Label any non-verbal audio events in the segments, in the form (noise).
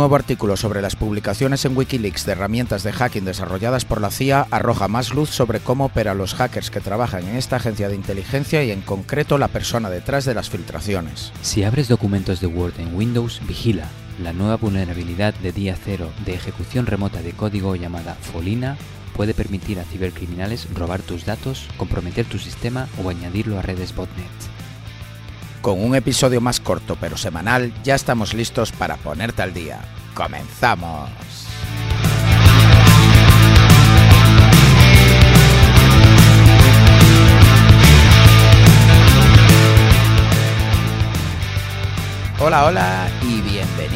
nuevo artículo sobre las publicaciones en Wikileaks de herramientas de hacking desarrolladas por la CIA arroja más luz sobre cómo operan los hackers que trabajan en esta agencia de inteligencia y en concreto la persona detrás de las filtraciones. Si abres documentos de Word en Windows, vigila. La nueva vulnerabilidad de día cero de ejecución remota de código llamada Folina puede permitir a cibercriminales robar tus datos, comprometer tu sistema o añadirlo a redes botnet. Con un episodio más corto pero semanal, ya estamos listos para ponerte al día. ¡Comenzamos! Hola, hola y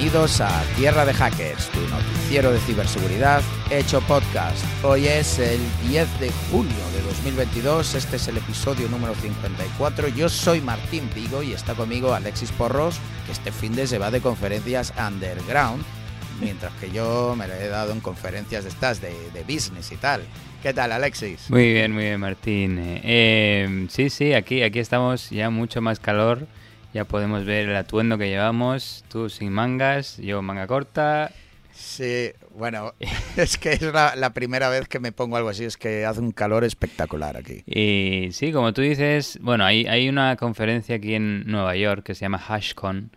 bienvenidos a Tierra de Hackers, tu noticiero de ciberseguridad hecho podcast. Hoy es el 10 de julio de 2022, este es el episodio número 54. Yo soy Martín Pigo y está conmigo Alexis Porros, que este fin de se va de conferencias underground, mientras que yo me lo he dado en conferencias de estas de business y tal. ¿Qué tal, Alexis? Muy bien, muy bien, Martín. Eh, sí, sí, aquí, aquí estamos ya mucho más calor. Ya podemos ver el atuendo que llevamos. Tú sin mangas, yo manga corta. Sí, bueno, (laughs) es que es la, la, primera vez que me pongo algo así, es que hace un calor espectacular aquí. Y sí, como tú dices, bueno, hay, hay una conferencia aquí en Nueva York que se llama HashCon,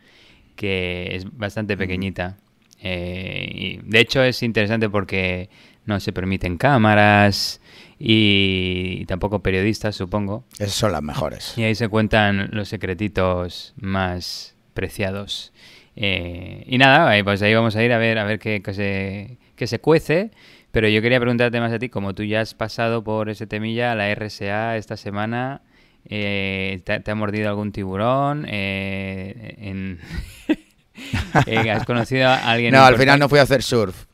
que es bastante pequeñita. Eh, y de hecho es interesante porque no se permiten cámaras y tampoco periodistas, supongo. Esas son las mejores. Y ahí se cuentan los secretitos más preciados. Eh, y nada, pues ahí vamos a ir a ver a ver qué, qué, se, qué se cuece. Pero yo quería preguntarte más a ti, como tú ya has pasado por ese temilla, la RSA esta semana, eh, ¿te, ¿te, ha mordido algún tiburón? Eh, en... (laughs) ¿Has conocido a alguien? No, al final no fui a hacer surf.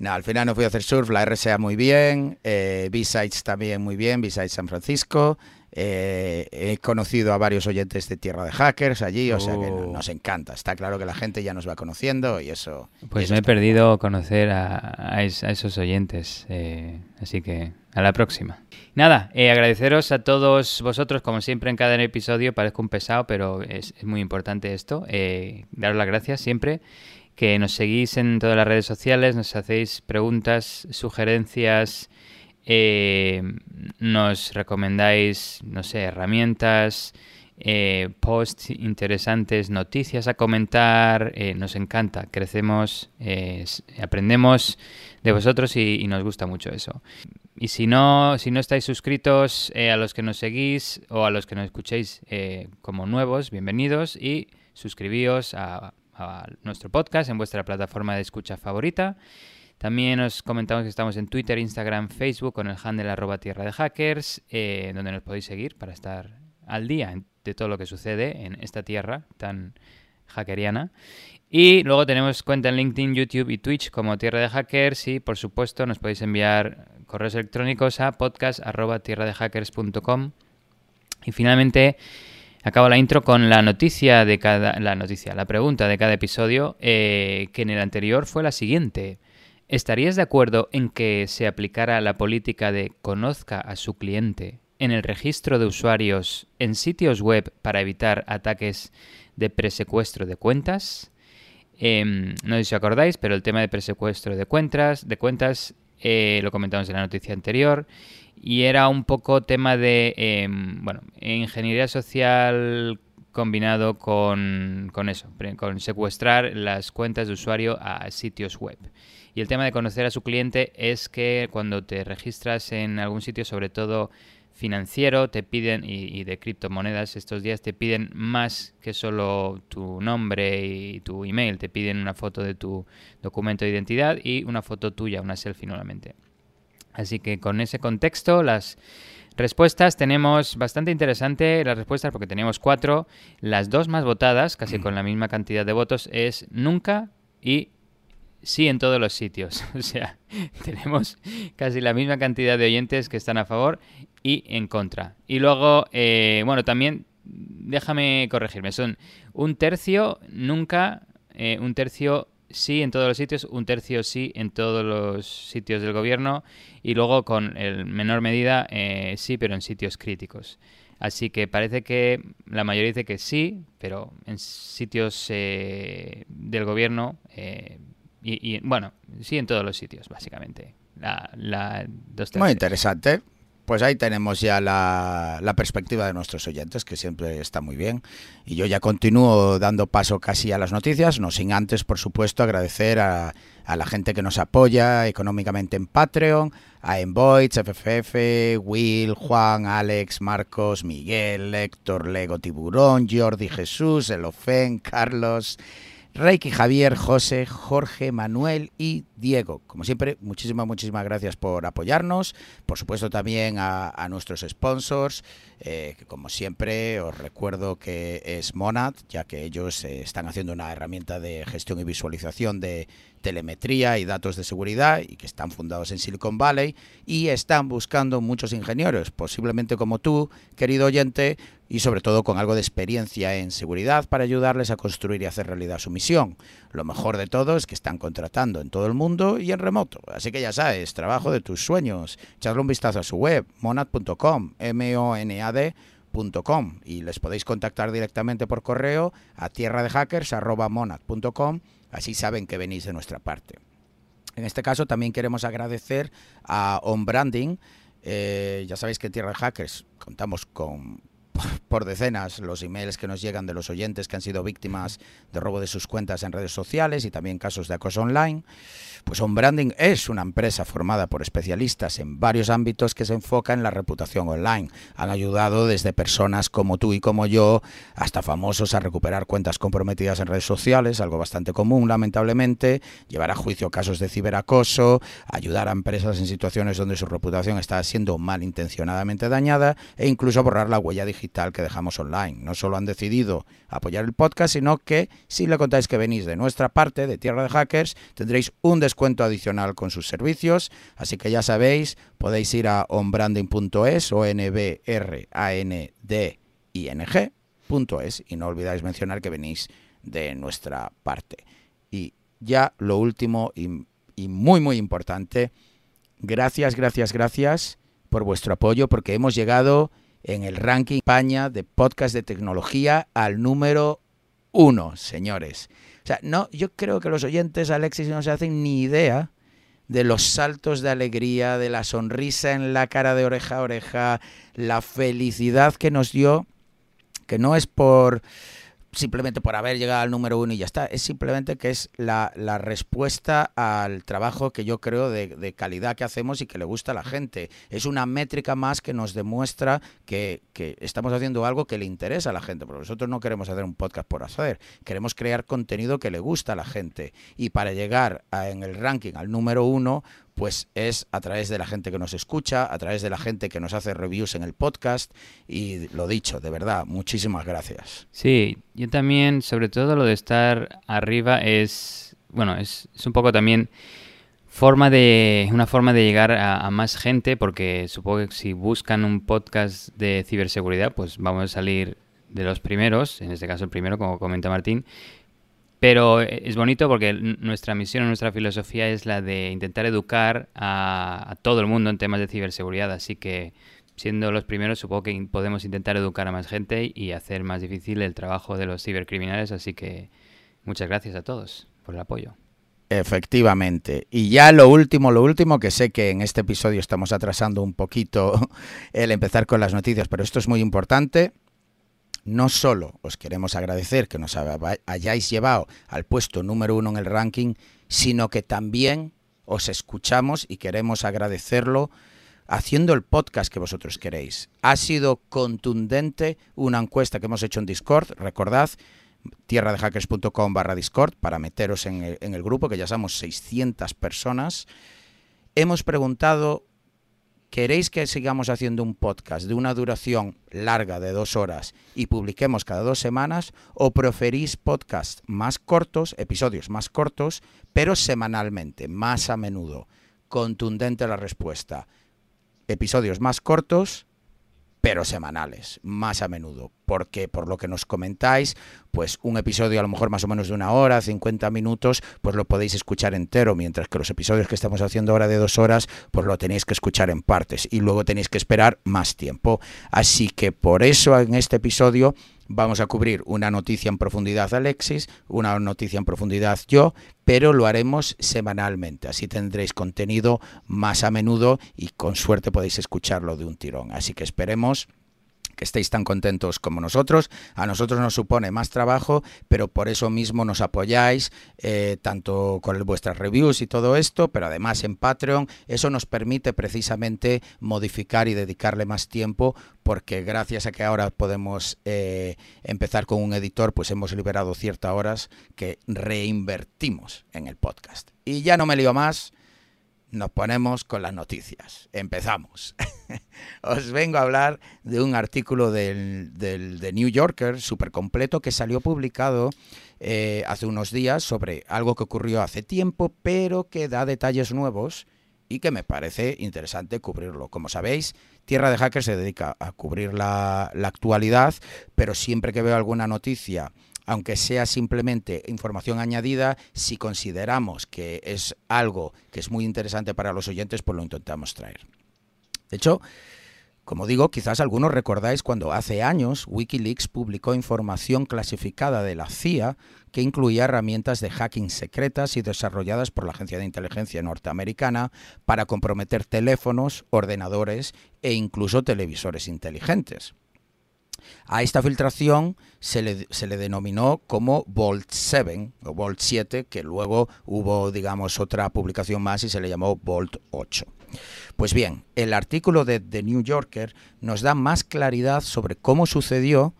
No, al final no fui a hacer surf, la RSA muy bien, eh, B-Sides también muy bien, B-Sides San Francisco. Eh, he conocido a varios oyentes de Tierra de Hackers allí, o sea que Oh. nos encanta. Está claro que la gente ya nos va conociendo y eso. y Pues eso me he perdido conocer a, a es- a esos oyentes, eh, así que a la próxima. Nada, eh, agradeceros a todos vosotros, como siempre en cada episodio, parezco un pesado, pero es, es muy importante esto, eh, daros las gracias siempre, que nos seguís en todas las redes sociales, nos hacéis preguntas, sugerencias, eh, nos recomendáis, no sé, herramientas, eh, posts interesantes, noticias a comentar, eh, nos encanta, crecemos, aprendemos de vosotros y, y nos gusta mucho eso. Y si no, si no estáis suscritos a los que nos seguís o a los que nos escuchéis como nuevos, bienvenidos y suscribíos a, nuestro podcast en vuestra plataforma de escucha favorita. También os comentamos que estamos en Twitter, Instagram, Facebook con el handle arroba tierra de hackers, eh, donde nos podéis seguir para estar al día de todo lo que sucede en esta tierra tan hackeriana. Y luego tenemos cuenta en LinkedIn, YouTube y Twitch como Tierra de Hackers y por supuesto nos podéis enviar correos electrónicos a podcast@tierradehackers.com. Y finalmente acabo la intro con la noticia de cada la noticia, la pregunta de cada episodio eh, que en el anterior fue la siguiente. ¿Estarías de acuerdo en que se aplicara la política de conozca a su cliente en el registro de usuarios en sitios web para evitar ataques de presecuestro de cuentas? Eh, no sé si acordáis, pero el tema de presecuestro de cuentas, de cuentas eh, lo comentamos en la noticia anterior y era un poco tema de, eh, bueno, ingeniería social combinado con, con eso, con secuestrar las cuentas de usuario a sitios web. Y el tema de conocer a su cliente es que cuando te registras en algún sitio, sobre todo financiero, te piden, y, y de criptomonedas estos días, te piden más que solo tu nombre y tu email, te piden una foto de tu documento de identidad y una foto tuya, una selfie nuevamente. Así que con ese contexto, las respuestas tenemos bastante interesante las respuestas porque teníamos cuatro. Las dos más votadas, casi con la misma cantidad de votos, es nunca y sí en todos los sitios. (laughs) O sea, (laughs) tenemos casi la misma cantidad de oyentes que están a favor y en contra. Y luego, eh, bueno, también, déjame corregirme, son un tercio nunca, eh, un tercio sí en todos los sitios, un tercio sí en todos los sitios del gobierno y luego con el menor medida eh, sí, pero en sitios críticos. Así que parece que la mayoría dice que sí, pero en sitios eh, del gobierno eh, y, bueno, sí en todos los sitios, básicamente. La, Muy interesante. Pues ahí tenemos ya la, perspectiva de nuestros oyentes, que siempre está muy bien. Y yo ya continúo dando paso casi a las noticias, no sin antes, por supuesto, agradecer a, a la gente que nos apoya económicamente en Patreon, a Envoids, FFF, Will, Juan, Alex, Marcos, Miguel, Héctor, Lego Tiburón, Jordi Jesús, Elofen, Carlos, Reiki Javier, José, Jorge, Manuel y Diego. Como siempre, muchísimas, muchísimas gracias por apoyarnos. Por supuesto también a, nuestros sponsors, eh, que como siempre os recuerdo que es Monad, ya que ellos eh, están haciendo una herramienta de gestión y visualización de telemetría y datos de seguridad y que están fundados en Silicon Valley y están buscando muchos ingenieros, posiblemente como tú, querido oyente, y sobre todo con algo de experiencia en seguridad para ayudarles a construir y hacer realidad su misión. Lo mejor de todo es que están contratando en todo el mundo y en remoto. Así que ya sabes, trabajo de tus sueños. Echadle un vistazo a su web, monad.com, M-O-N-A-D.com y les podéis contactar directamente por correo a tierra de hackers@monad.com Así saben que venís de nuestra parte. En este caso también queremos agradecer a On Branding. Eh, ya sabéis que en Tierra de Hackers contamos con por decenas los emails que nos llegan de los oyentes que han sido víctimas de robo de sus cuentas en redes sociales y también casos de acoso online. Pues On Branding es una empresa formada por especialistas en varios ámbitos que se enfoca en la reputación online. Han ayudado desde personas como tú y como yo hasta famosos a recuperar cuentas comprometidas en redes sociales, algo bastante común lamentablemente, llevar a juicio casos de ciberacoso, ayudar a empresas en situaciones donde su reputación está siendo malintencionadamente dañada e incluso borrar la huella digital que dejamos online. No solo han decidido apoyar el podcast, sino que si le contáis que venís de nuestra parte, de Tierra de Hackers, tendréis un descuento adicional con sus servicios. Así que ya sabéis, podéis ir a onbranding.es o nbranding.es y no olvidáis mencionar que venís de nuestra parte. Y ya lo último y, y muy muy importante, gracias, gracias, gracias por vuestro apoyo porque hemos llegado en el ranking España de podcast de tecnología al número uno, señores. O sea, no, yo creo que los oyentes, Alexis, no se hacen ni idea de los saltos de alegría, de la sonrisa en la cara de oreja a oreja, la felicidad que nos dio, que no es por simplemente por haber llegado al número uno y ya está. Es simplemente que es la, respuesta al trabajo que yo creo de, calidad que hacemos y que le gusta a la gente. Es una métrica más que nos demuestra que, que, estamos haciendo algo que le interesa a la gente. Porque nosotros no queremos hacer un podcast por hacer. Queremos crear contenido que le gusta a la gente. Y para llegar en el ranking al número uno, pues es a través de la gente que nos escucha, a través de la gente que nos hace reviews en el podcast y lo dicho, de verdad, muchísimas gracias. Sí, yo también, sobre todo lo de estar arriba es, bueno, es, un poco también forma de una forma de llegar a, más gente porque supongo que si buscan un podcast de ciberseguridad pues vamos a salir de los primeros en este caso el primero como comenta Martín pero es bonito porque nuestra misión, nuestra filosofía es la de intentar educar a, todo el mundo en temas de ciberseguridad. Así que, siendo los primeros, supongo que podemos intentar educar a más gente y hacer más difícil el trabajo de los cibercriminales. Así que, muchas gracias a todos por el apoyo. Efectivamente. Y ya lo último, lo último, que sé que en este episodio estamos atrasando un poquito (laughs) el empezar con las noticias, pero esto es muy importante no solo os queremos agradecer que nos hayáis llevado al puesto número uno en el ranking, sino que también os escuchamos y queremos agradecerlo haciendo el podcast que vosotros queréis. Ha sido contundente una encuesta que hemos hecho en Discord, recordad, tierradehackers.com barra Discord para meteros en el, en el grupo, que ya somos 600 personas. Hemos preguntado ¿Queréis que sigamos haciendo un podcast de una duración larga de dos horas y publiquemos cada dos semanas? ¿O preferís podcasts más cortos, episodios más cortos, pero semanalmente, más a menudo? Contundente la respuesta. Episodios más cortos, pero semanales, más a menudo. Porque por lo que nos comentáis, pues un episodio a lo mejor más o menos de una hora, 50 minutos, pues lo podéis escuchar entero, mientras que los episodios que estamos haciendo ahora de dos horas, pues lo tenéis que escuchar en partes y luego tenéis que esperar más tiempo. Así que por eso en este episodio vamos a cubrir una noticia en profundidad Alexis, una noticia en profundidad yo, pero lo haremos semanalmente. Así tendréis contenido más a menudo y con suerte podéis escucharlo de un tirón. Así que esperemos que estéis tan contentos como nosotros. A nosotros nos supone más trabajo, pero por eso mismo nos apoyáis, eh, tanto con vuestras reviews y todo esto, pero además en Patreon. Eso nos permite precisamente modificar y dedicarle más tiempo, porque gracias a que ahora podemos eh, empezar con un editor, pues hemos liberado ciertas horas que reinvertimos en el podcast. Y ya no me lío más nos ponemos con las noticias. Empezamos. (laughs) Os vengo a hablar de un artículo del, del The New Yorker súper completo que salió publicado eh, hace unos días sobre algo que ocurrió hace tiempo, pero que da detalles nuevos y que me parece interesante cubrirlo. Como sabéis, Tierra de Hackers se dedica a cubrir la, la actualidad, pero siempre que veo alguna noticia aunque sea simplemente información añadida, si consideramos que es algo que es muy interesante para los oyentes, pues lo intentamos traer. De hecho, como digo, quizás algunos recordáis cuando hace años Wikileaks publicó información clasificada de la CIA que incluía herramientas de hacking secretas y desarrolladas por la Agencia de Inteligencia norteamericana para comprometer teléfonos, ordenadores e incluso televisores inteligentes. A esta filtración se le, se le, denominó como Vault 7 o Vault 7, que luego hubo, digamos, otra publicación más y se le llamó Vault 8. Pues bien, el artículo de The New Yorker nos da más claridad sobre cómo sucedió,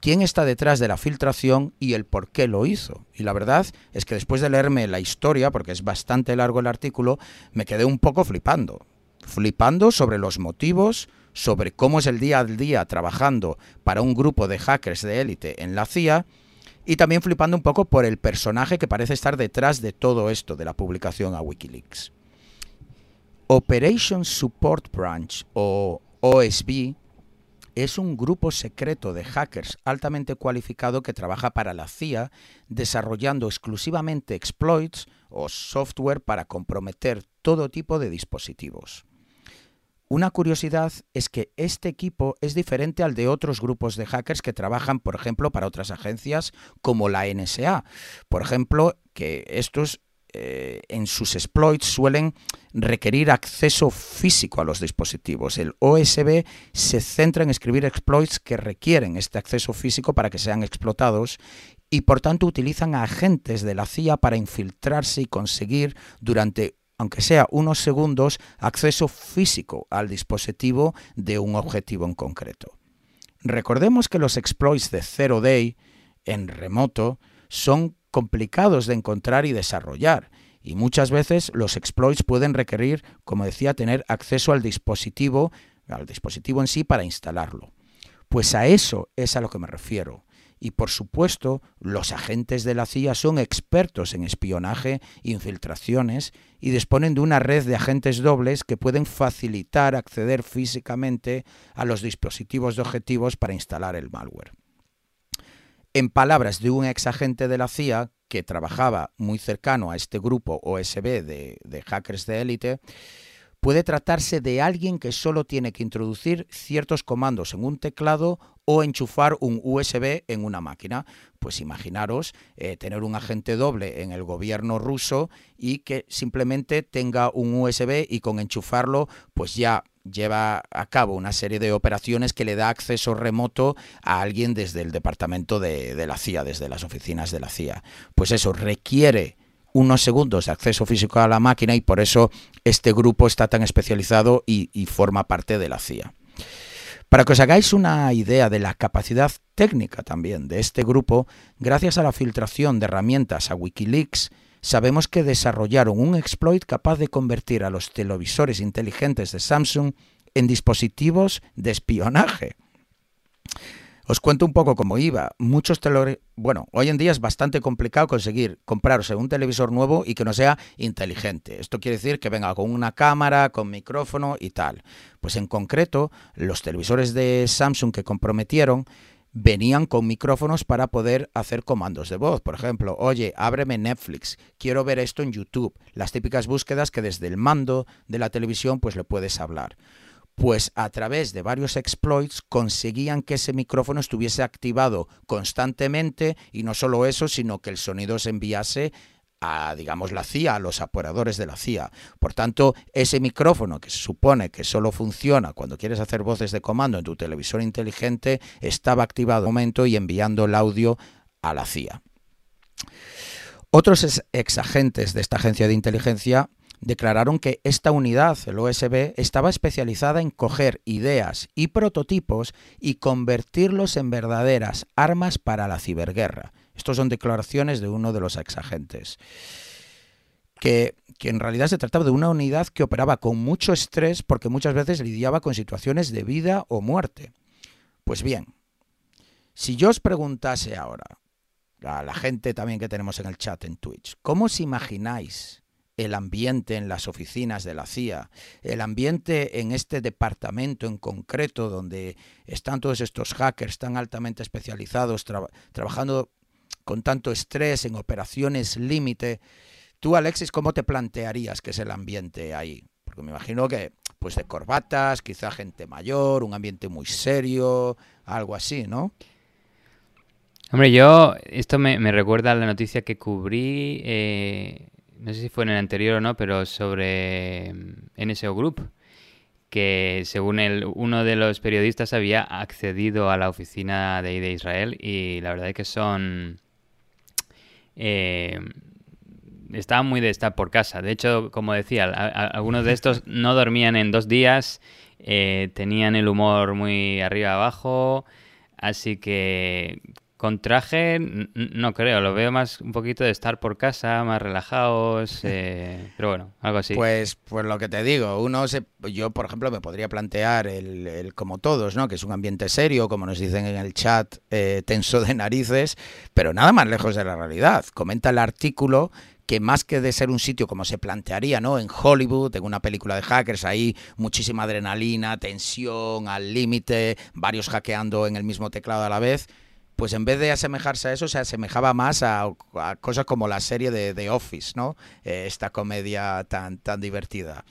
quién está detrás de la filtración y el por qué lo hizo. Y la verdad es que después de leerme la historia, porque es bastante largo el artículo, me quedé un poco flipando. Flipando sobre los motivos, sobre cómo es el día a día trabajando para un grupo de hackers de élite en la CIA y también flipando un poco por el personaje que parece estar detrás de todo esto de la publicación a Wikileaks. Operation Support Branch o OSB es un grupo secreto de hackers altamente cualificado que trabaja para la CIA desarrollando exclusivamente exploits o software para comprometer todo tipo de dispositivos. Una curiosidad es que este equipo es diferente al de otros grupos de hackers que trabajan, por ejemplo, para otras agencias como la NSA. Por ejemplo, que estos eh, en sus exploits suelen requerir acceso físico a los dispositivos. El OSB se centra en escribir exploits que requieren este acceso físico para que sean explotados y por tanto utilizan a agentes de la CIA para infiltrarse y conseguir durante aunque sea unos segundos, acceso físico al dispositivo de un objetivo en concreto. Recordemos que los exploits de Zero Day en remoto son complicados de encontrar y desarrollar, y muchas veces los exploits pueden requerir, como decía, tener acceso al dispositivo, al dispositivo en sí para instalarlo. Pues a eso es a lo que me refiero y por supuesto los agentes de la CIA son expertos en espionaje, infiltraciones y disponen de una red de agentes dobles que pueden facilitar acceder físicamente a los dispositivos de objetivos para instalar el malware. En palabras de un ex agente de la CIA que trabajaba muy cercano a este grupo OSB de, de hackers de élite, Puede tratarse de alguien que solo tiene que introducir ciertos comandos en un teclado o enchufar un USB en una máquina. Pues imaginaros eh, tener un agente doble en el gobierno ruso y que simplemente tenga un USB y con enchufarlo pues ya lleva a cabo una serie de operaciones que le da acceso remoto a alguien desde el departamento de, de la CIA, desde las oficinas de la CIA. Pues eso requiere unos segundos de acceso físico a la máquina y por eso este grupo está tan especializado y, forma parte de la CIA. Para que os hagáis una idea de la capacidad técnica también de este grupo, gracias a la filtración de herramientas a Wikileaks, sabemos que desarrollaron un exploit capaz de convertir a los televisores inteligentes de Samsung en dispositivos de espionaje. Os cuento un poco cómo iba. Muchos bueno, hoy en día es bastante complicado conseguir comprarse un televisor nuevo y que no sea inteligente. Esto quiere decir que venga con una cámara, con micrófono y tal. Pues en concreto, los televisores de Samsung que comprometieron venían con micrófonos para poder hacer comandos de voz. Por ejemplo, oye, ábreme Netflix, quiero ver esto en YouTube. Las típicas búsquedas que desde el mando de la televisión pues le puedes hablar. Pues a través de varios exploits conseguían que ese micrófono estuviese activado constantemente y no solo eso, sino que el sonido se enviase a, digamos, la CIA, a los operadores de la CIA. Por tanto, ese micrófono que se supone que solo funciona cuando quieres hacer voces de comando en tu televisor inteligente, estaba activado en un momento y enviando el audio a la CIA. Otros exagentes de esta agencia de inteligencia declararon que esta unidad, el OSB, estaba especializada en coger ideas y prototipos y convertirlos en verdaderas armas para la ciberguerra. Estas son declaraciones de uno de los exagentes. Que, que, en realidad se trataba de una unidad que operaba con mucho estrés porque muchas veces lidiaba con situaciones de vida o muerte. Pues bien, si yo os preguntase ahora, a la gente también que tenemos en el chat en Twitch, ¿cómo os imagináis el ambiente en las oficinas de la CIA, el ambiente en este departamento en concreto donde están todos estos hackers tan altamente especializados trabajando con tanto estrés, en operaciones límite. Tú, Alexis, ¿cómo te plantearías que es el ambiente ahí? Porque me imagino que, pues de corbatas, quizá gente mayor, un ambiente muy serio, algo así, ¿no? Hombre, yo, esto me, recuerda a la noticia que cubrí, eh, no sé si fue en el anterior o no, pero sobre mm, NSO Group, que según el, uno de los periodistas había accedido a la oficina de, de Israel y la verdad es que son eh, estaba muy de estar por casa. De hecho, como decía, algunos de estos (laughs) no dormían en dos días, eh, tenían el humor muy arriba abajo, así que con traje, no creo, lo veo más un poquito de estar por casa, más relajados, (laughs) eh, pero bueno, algo así. Pues, pues lo que te digo, uno se, yo por ejemplo me podría plantear el, como todos, ¿no? Que es un ambiente serio, como nos dicen en el chat, eh, tenso de narices, pero nada más lejos de la realidad. Comenta el artículo que más que de ser un sitio como se plantearía, ¿no? En Hollywood, en una película de hackers, ahí muchísima adrenalina, tensión al límite, varios hackeando en el mismo teclado a la vez pues en vez de asemejarse a eso, se asemejaba más a, cosas como la serie de The Office, ¿no? Eh, esta comedia tan, tan divertida.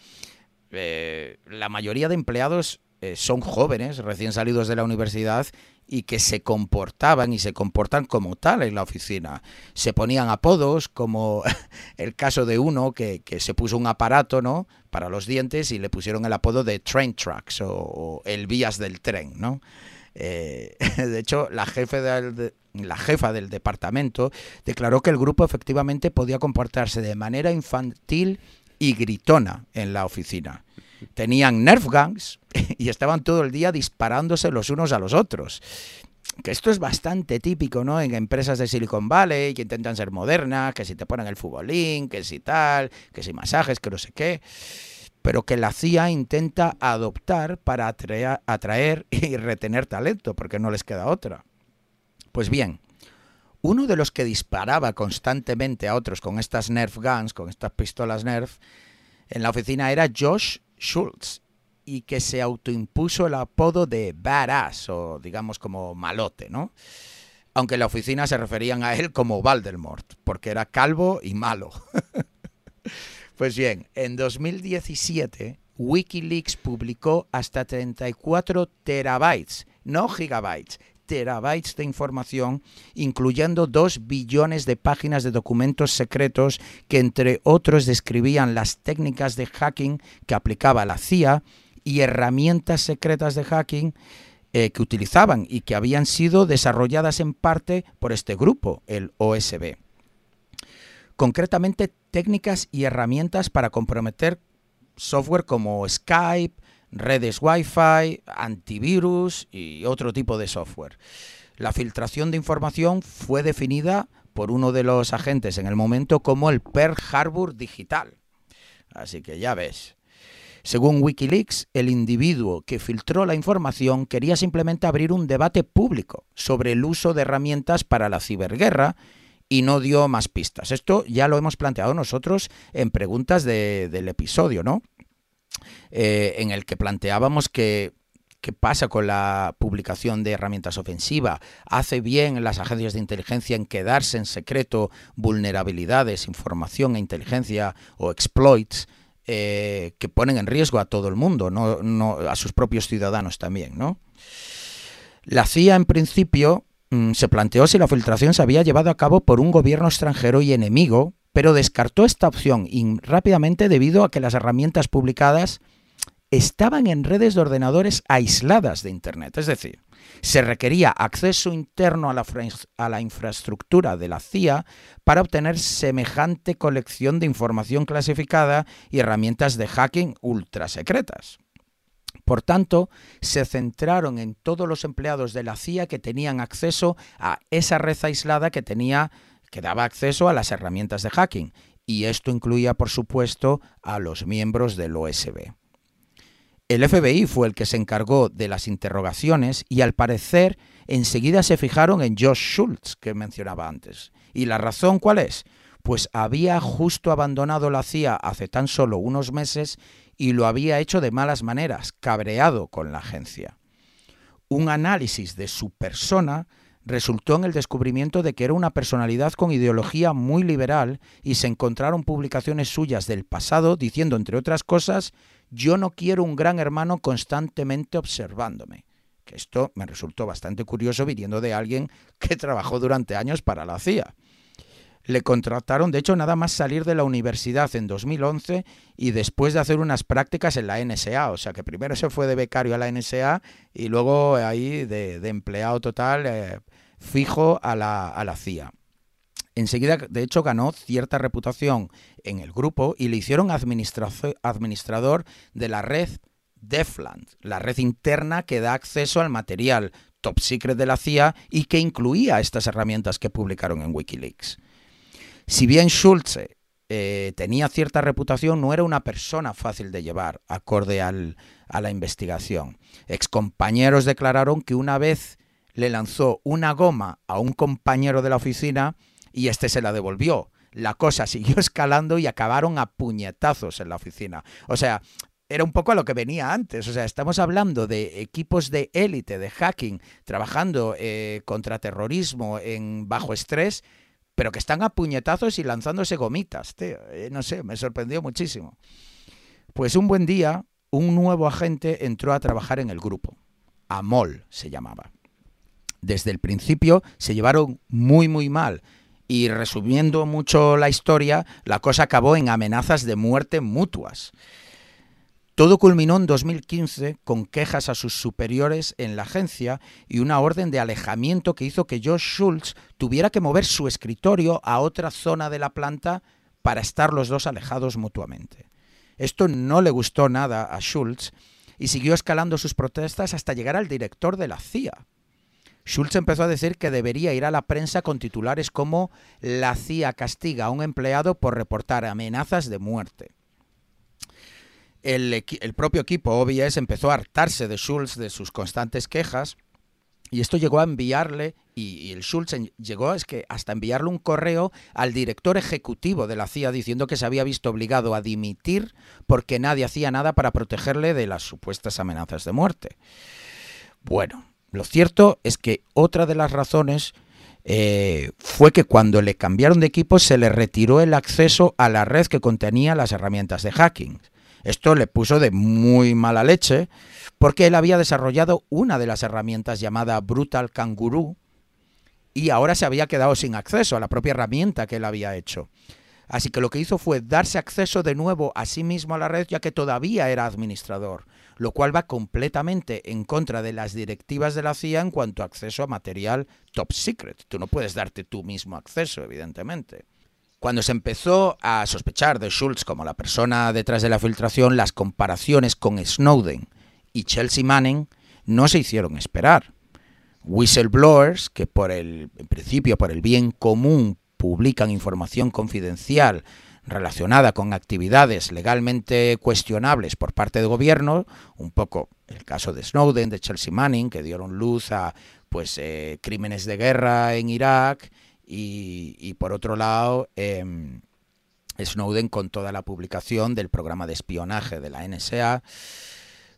Eh, la mayoría de empleados eh, son jóvenes, recién salidos de la universidad, y que se comportaban y se comportan como tal en la oficina. Se ponían apodos, como (laughs) el caso de uno que, se puso un aparato ¿no? para los dientes y le pusieron el apodo de Train Tracks o, o el vías del tren, ¿no? Eh, (laughs) de hecho, la, jefe la jefa del departamento declaró que el grupo efectivamente podía comportarse de manera infantil y gritona en la oficina. Tenían nerf guns (laughs) y estaban todo el día disparándose los unos a los otros. Que esto es bastante típico, ¿no? En empresas de Silicon Valley que intentan ser modernas, que si te ponen el futbolín, que si tal, que si masajes, que no sé qué pero que la CIA intenta adoptar para atraer, (laughs) y retener talento, porque no les queda otra. Pues bien, uno de los que disparaba constantemente a otros con estas Nerf Guns, con estas pistolas Nerf, en la oficina era Josh Schultz, y que se autoimpuso el apodo de Badass, o digamos como malote, ¿no? Aunque en la oficina se referían a él como Valdelmort, porque era calvo y malo. (laughs) Pues bien, en 2017 Wikileaks publicó hasta 34 terabytes, no gigabytes, terabytes de información, incluyendo 2 billones de páginas de documentos secretos que entre otros describían las técnicas de hacking que aplicaba la CIA y herramientas secretas de hacking eh, que utilizaban y que habían sido desarrolladas en parte por este grupo, el OSB concretamente técnicas y herramientas para comprometer software como Skype, redes Wi-Fi, antivirus y otro tipo de software. La filtración de información fue definida por uno de los agentes en el momento como el Pearl Harbor digital. Así que ya ves. Según Wikileaks, el individuo que filtró la información quería simplemente abrir un debate público sobre el uso de herramientas para la ciberguerra y no dio más pistas. Esto ya lo hemos planteado nosotros en preguntas del episodio, ¿no? Eh, en el que planteábamos que, ¿Qué pasa con la publicación de herramientas ofensivas? ¿Hace bien las agencias de inteligencia en quedarse en secreto vulnerabilidades, información e inteligencia o exploits eh, que ponen en riesgo a todo el mundo, no, a sus propios ciudadanos también? ¿no? La CIA, en principio, se planteó si la filtración se había llevado a cabo por un gobierno extranjero y enemigo, pero descartó esta opción rápidamente debido a que las herramientas publicadas estaban en redes de ordenadores aisladas de Internet. Es decir, se requería acceso interno a la, a la, infraestructura de la CIA para obtener semejante colección de información clasificada y herramientas de hacking ultra secretas. Por tanto, se centraron en todos los empleados de la CIA que tenían acceso a esa red aislada que tenía que daba acceso a las herramientas de hacking, y esto incluía, por supuesto, a los miembros del OSB. El FBI fue el que se encargó de las interrogaciones y al parecer enseguida se fijaron en Josh Schultz, que mencionaba antes. ¿Y la razón cuál es? Pues había justo abandonado la CIA hace tan solo unos meses y lo había hecho de malas maneras, cabreado con la agencia. Un análisis de su persona resultó en el descubrimiento de que era una personalidad con ideología muy liberal y se encontraron publicaciones suyas del pasado diciendo, entre otras cosas, yo no quiero un gran hermano constantemente observándome. Que esto me resultó bastante curioso viniendo de alguien que trabajó durante años para la CIA. Le contrataron, de hecho, nada más salir de la universidad en 2011 y después de hacer unas prácticas en la NSA. O sea que primero se fue de becario a la NSA y luego ahí de, empleado total eh, fijo a la, a la CIA. Enseguida, de hecho, ganó cierta reputación en el grupo y le hicieron administrador de la red Defland, la red interna que da acceso al material top secret de la CIA y que incluía estas herramientas que publicaron en Wikileaks. Si bien Schulze eh, tenía cierta reputación, no era una persona fácil de llevar, acorde a la investigación. Excompañeros declararon que una vez le lanzó una goma a un compañero de la oficina y este se la devolvió. La cosa (laughs) siguió escalando y acabaron a puñetazos en la oficina. O sea, era un poco a lo que venía antes. O sea, estamos hablando de equipos de élite, de hacking, trabajando eh, contra terrorismo en bajo estrés, pero que están a puñetazos y lanzándose gomitas. Eh, no sé, me sorprendió muchísimo. Pues un buen día, un nuevo agente entró a trabajar en el grupo. Amol se llamaba. Desde el principio se llevaron muy, muy mal y resumiendo mucho la historia, la cosa acabó en amenazas de muerte mutuas. Todo culminó en 2015 con quejas a sus superiores en la agencia y una orden de alejamiento que hizo que Josh Schultz tuviera que mover su escritorio a otra zona de la planta para estar los dos alejados mutuamente. Esto no le gustó nada a Schultz y siguió escalando sus protestas hasta llegar al director de la CIA. Schultz empezó a decir que debería ir a la prensa con titulares como La CIA castiga a un empleado por reportar amenazas de muerte. El, propio equipo OBS empezó a hartarse de Schultz de sus constantes quejas y esto llegó a enviarle, y, el Schultz llegó es que hasta enviarle un correo al director ejecutivo de la CIA diciendo que se había visto obligado a dimitir porque nadie hacía nada para protegerle de las supuestas amenazas de muerte. Bueno, lo cierto es que otra de las razones eh, fue que cuando le cambiaron de equipo se le retiró el acceso a la red que contenía las herramientas de hacking. Esto le puso de muy mala leche porque él había desarrollado una de las herramientas llamada Brutal Kangaroo y ahora se había quedado sin acceso a la propia herramienta que él había hecho. Así que lo que hizo fue darse acceso de nuevo a sí mismo a la red ya que todavía era administrador lo cual va completamente en contra de las directivas de la CIA en cuanto a acceso a material top secret. Tú no puedes darte tú mismo acceso, evidentemente. Cuando se empezó a sospechar de Schultz como la persona detrás de la filtración, las comparaciones con Snowden y Chelsea Manning no se hicieron esperar. Whistleblowers, que por el en principio por el bien común publican información confidencial relacionada con actividades legalmente cuestionables por parte del gobierno, un poco el caso de Snowden, de Chelsea Manning, que dieron luz a pues eh, crímenes de guerra en Irak, y, por otro lado, em, Snowden con toda la publicación del programa de espionaje de la NSA,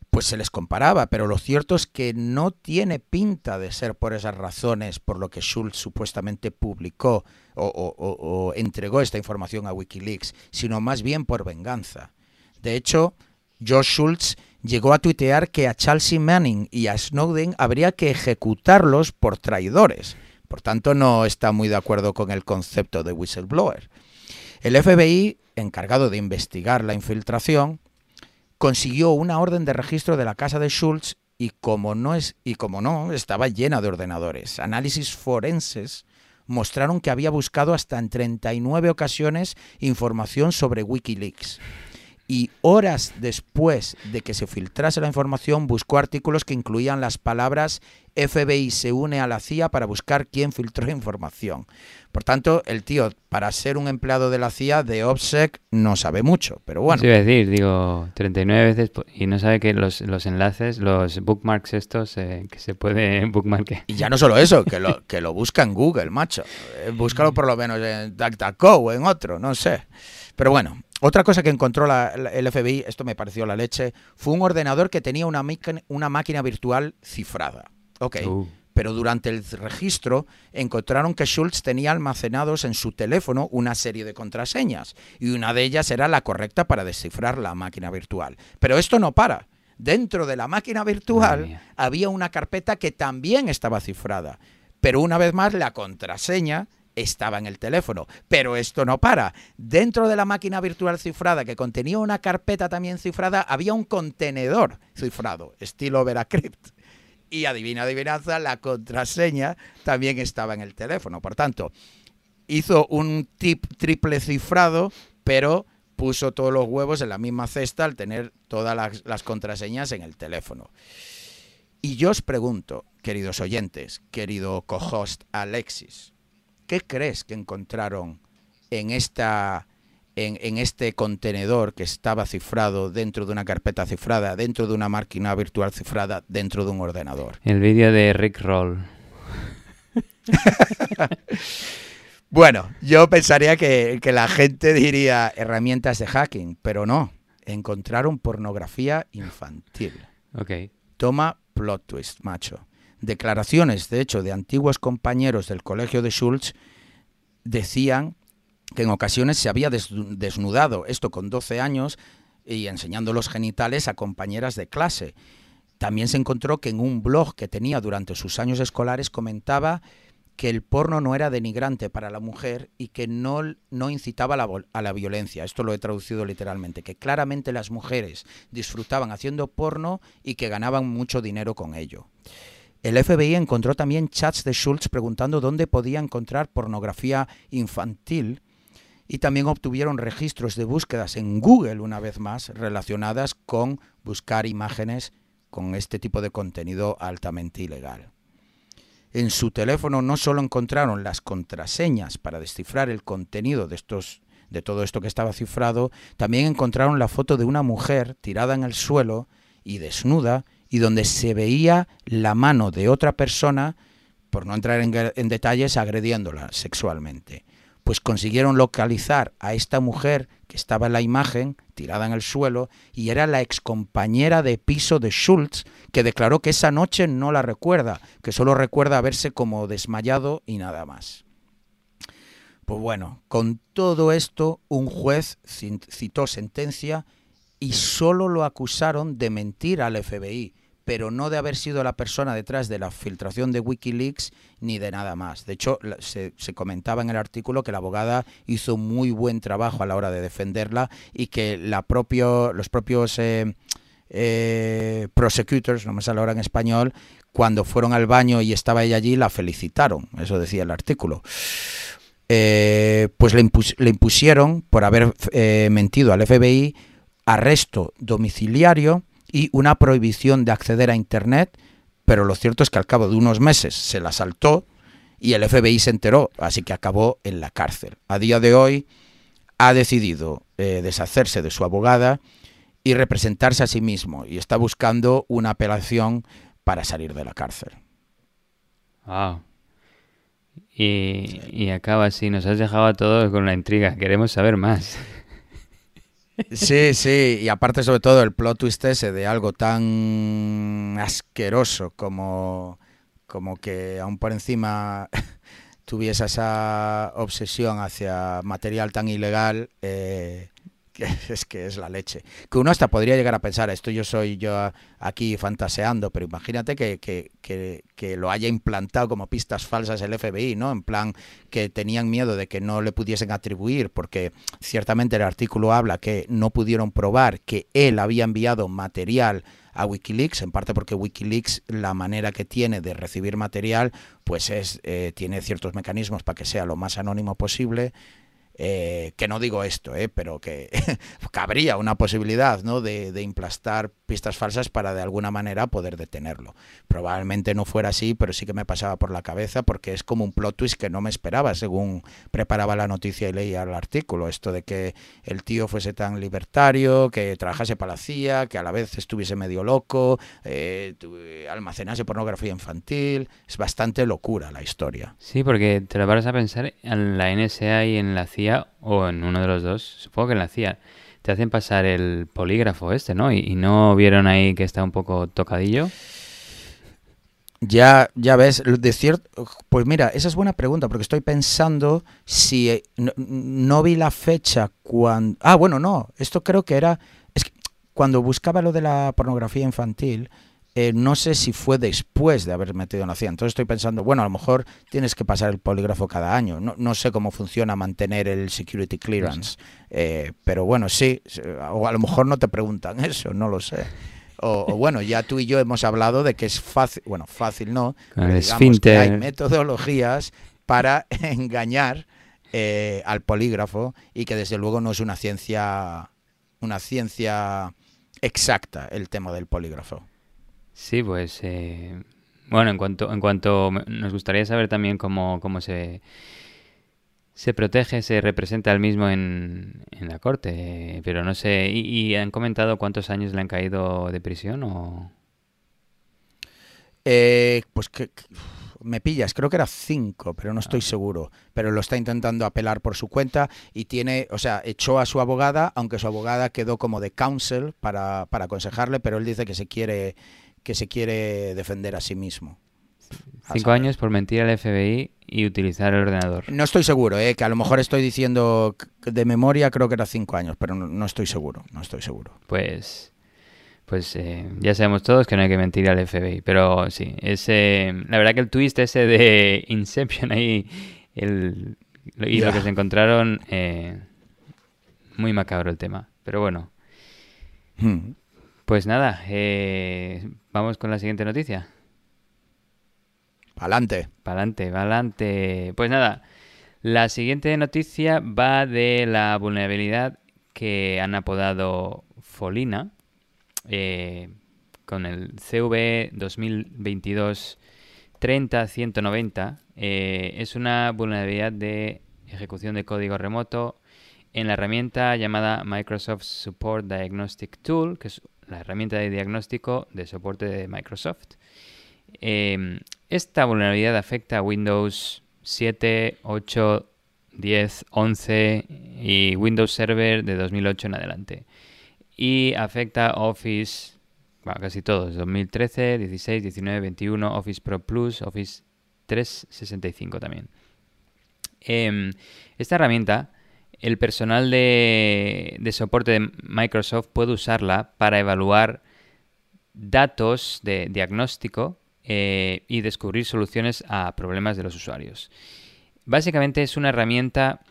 pues se les comparaba, pero lo cierto es que no tiene pinta de ser por esas razones por lo que Schultz supuestamente publicó o, o, o, entregó esta información a Wikileaks, sino más bien por venganza. De hecho, Josh Schultz llegó a tuitear que a Chelsea Manning y a Snowden habría que ejecutarlos por traidores. Por tanto, no está muy de acuerdo con el concepto de whistleblower. El FBI, encargado de investigar la infiltración, consiguió una orden de registro de la casa de Schultz y como no es y como no estaba llena de ordenadores. Análisis forenses mostraron que había buscado hasta en 39 ocasiones información sobre WikiLeaks y horas después de que se filtrase la información buscó artículos que incluían las palabras FBI se une a la CIA para buscar quién filtró información. Por tanto, el tío, para ser un empleado de la CIA de OPSEC, no sabe mucho, pero bueno. Sí, a decir, digo, 39 veces y no sabe que los, los enlaces, los bookmarks estos, eh, que se puede (laughs) bookmarcar. Y ya no solo eso, que lo, que lo busca en Google, macho. Eh, búscalo por lo menos en DuckDuckGo o en otro, no sé. Pero bueno, otra cosa que encontró la, la, el FBI, esto me pareció la leche, fue un ordenador que tenía una, una máquina virtual cifrada. Ok. Uh. Pero durante el registro encontraron que Schultz tenía almacenados en su teléfono una serie de contraseñas y una de ellas era la correcta para descifrar la máquina virtual. Pero esto no para. Dentro de la máquina virtual había una carpeta que también estaba cifrada. Pero una vez más la contraseña estaba en el teléfono. Pero esto no para. Dentro de la máquina virtual cifrada que contenía una carpeta también cifrada, había un contenedor cifrado, estilo Veracrypt. Y adivina, adivinanza, la contraseña también estaba en el teléfono. Por tanto, hizo un tip triple cifrado, pero puso todos los huevos en la misma cesta al tener todas las, contraseñas en el teléfono. Y yo os pregunto, queridos oyentes, querido co-host Alexis, ¿Qué crees que encontraron en, esta, en, en, este contenedor que estaba cifrado dentro de una carpeta cifrada, dentro de una máquina virtual cifrada, dentro de un ordenador? El vídeo de Rick Roll. (laughs) bueno, yo pensaría que, que la gente diría herramientas de hacking, pero no. Encontraron pornografía infantil. Ok. Toma plot twist, macho. Declaraciones, de hecho, de antiguos compañeros del colegio de Schultz decían que en ocasiones se había desnudado, esto con 12 años, y enseñando los genitales a compañeras de clase. También se encontró que en un blog que tenía durante sus años escolares comentaba que el porno no era denigrante para la mujer y que no, incitaba a la, violencia. Esto lo he traducido literalmente, que claramente las mujeres disfrutaban haciendo porno y que ganaban mucho dinero con ello. El FBI encontró también chats de Schultz preguntando dónde podía encontrar pornografía infantil y también obtuvieron registros de búsquedas en Google, una vez más, relacionadas con buscar imágenes con este tipo de contenido altamente ilegal. En su teléfono no solo encontraron las contraseñas para descifrar el contenido de estos de todo esto que estaba cifrado, también encontraron la foto de una mujer tirada en el suelo y desnuda y donde se veía la mano de otra persona, por no entrar en, detalles, agrediéndola sexualmente. Pues consiguieron localizar a esta mujer que estaba en la imagen, tirada en el suelo, y era la excompañera de piso de Schultz, que declaró que esa noche no la recuerda, que solo recuerda haberse como desmayado y nada más. Pues bueno, con todo esto, un juez citó sentencia y solo lo acusaron de mentir al FBI, pero no de haber sido la persona detrás de la filtración de Wikileaks ni de nada más. De hecho, se, comentaba en el artículo que la abogada hizo muy buen trabajo a la hora de defenderla y que los propios eh, eh, prosecutors, no me sale ahora en español, cuando fueron al baño y estaba ella allí, la felicitaron. Eso decía el artículo. Eh, pues le, le, impusieron, por haber mentido al FBI, arresto domiciliario y una prohibición de acceder a Internet, pero lo cierto es que al cabo de unos meses se la saltó y el FBI se enteró, así que acabó en la cárcel. A día de hoy ha decidido eh, deshacerse de su abogada y representarse a sí mismo y está buscando una apelación para salir de la cárcel. Wow. Y, y acaba así, nos has dejado a todos con la intriga, queremos saber más. Sí, sí, y aparte sobre todo el plot twist ese de algo tan asqueroso como, como que aún por encima (laughs) tuviese esa obsesión hacia material tan ilegal, eh, (laughs) es que es la leche. Que uno hasta podría llegar a pensar, esto yo soy yo aquí fantaseando, pero imagínate que, que, que, que, lo haya implantado como pistas falsas el FBI, ¿no? En plan que tenían miedo de que no le pudiesen atribuir, porque ciertamente el artículo habla que no pudieron probar que él había enviado material a Wikileaks, en parte porque Wikileaks la manera que tiene de recibir material, pues es eh, tiene ciertos mecanismos para que sea lo más anónimo posible eh, que no digo esto, eh, pero que (laughs) cabría una posibilidad de, de, implastar pistas falsas para de alguna manera poder detenerlo. Probablemente no fuera así, pero sí que me pasaba por la cabeza porque es como un plot twist que no me esperaba según preparaba la noticia y leía el artículo. Esto de que el tío fuese tan libertario, que trabajase para la CIA, que a la vez estuviese medio loco, eh, almacenase pornografía infantil. Es bastante locura la historia. Sí, porque te lo vas a pensar en la NSA y en la CIA o en uno de los dos, supongo que en la CIA, te hacen pasar el polígrafo este, ¿no? Y, no vieron ahí que está un poco tocadillo. Ya, ya ves, de cierto, pues mira, esa es buena pregunta porque estoy pensando si no, no, vi la fecha cuando, ah, bueno, no, esto creo que era, es que cuando buscaba lo de la pornografía infantil, eh, no sé si fue después de haber metido en la CIA. Entonces estoy pensando, bueno, a lo mejor tienes que pasar el polígrafo cada año. No, no sé cómo funciona mantener el security clearance. Eh, pero bueno, sí, o a lo mejor no te preguntan (laughs) eso, no lo sé. O, o, bueno, ya tú y yo hemos hablado de que es fácil, bueno, fácil no, digamos que hay metodologías para (laughs) engañar eh, al polígrafo y que desde luego no es una ciencia, una ciencia exacta el tema del polígrafo. Sí, pues eh, bueno, en cuanto en cuanto nos gustaría saber también cómo, cómo se se protege, se representa al mismo en, en la corte, pero no sé, ¿y, ¿y, han comentado cuántos años le han caído de prisión o...? Eh, pues que, que, me pillas, creo que era cinco, pero no estoy seguro. Pero lo está intentando apelar por su cuenta y tiene, o sea, echó a su abogada, aunque su abogada quedó como de counsel para, para aconsejarle, pero él dice que se quiere que se quiere defender a sí mismo. Cinco años por mentir al FBI y utilizar el ordenador. No estoy seguro, ¿eh? que a lo mejor estoy diciendo de memoria, creo que era cinco años, pero no, no estoy seguro, no estoy seguro. Pues, pues eh, ya sabemos todos que no hay que mentir al FBI, pero sí, ese, la verdad que el twist ese de (laughs) Inception ahí el, y yeah. lo que se encontraron, eh, muy macabro el tema, pero bueno. Hmm. Pues nada, eh, vamos con la siguiente noticia. Pa'lante. Pa'lante, pa'lante. Pues nada, la siguiente noticia va de la vulnerabilidad que han apodado Folina eh, con el CV 2022 30-190. Eh, es una vulnerabilidad de ejecución de código remoto en la herramienta llamada Microsoft Support Diagnostic Tool, que es la herramienta de diagnóstico de soporte de Microsoft. Eh, esta vulnerabilidad afecta a Windows 7, 8, 10, 11 y Windows Server de 2008 en adelante. Y afecta Office, bueno, casi todos, 2013, 16, 19, 21, Office Pro Plus, Office 365 también. Eh, esta herramienta el personal de, de, soporte de Microsoft puede usarla para evaluar datos de diagnóstico eh, y descubrir soluciones a problemas de los usuarios. Básicamente es una herramienta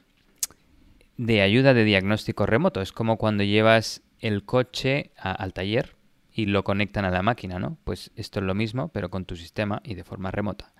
de ayuda de diagnóstico remoto. Es como cuando llevas el coche al taller y lo conectan a la máquina, ¿no? Pues esto es lo mismo, pero con tu sistema y de forma remota.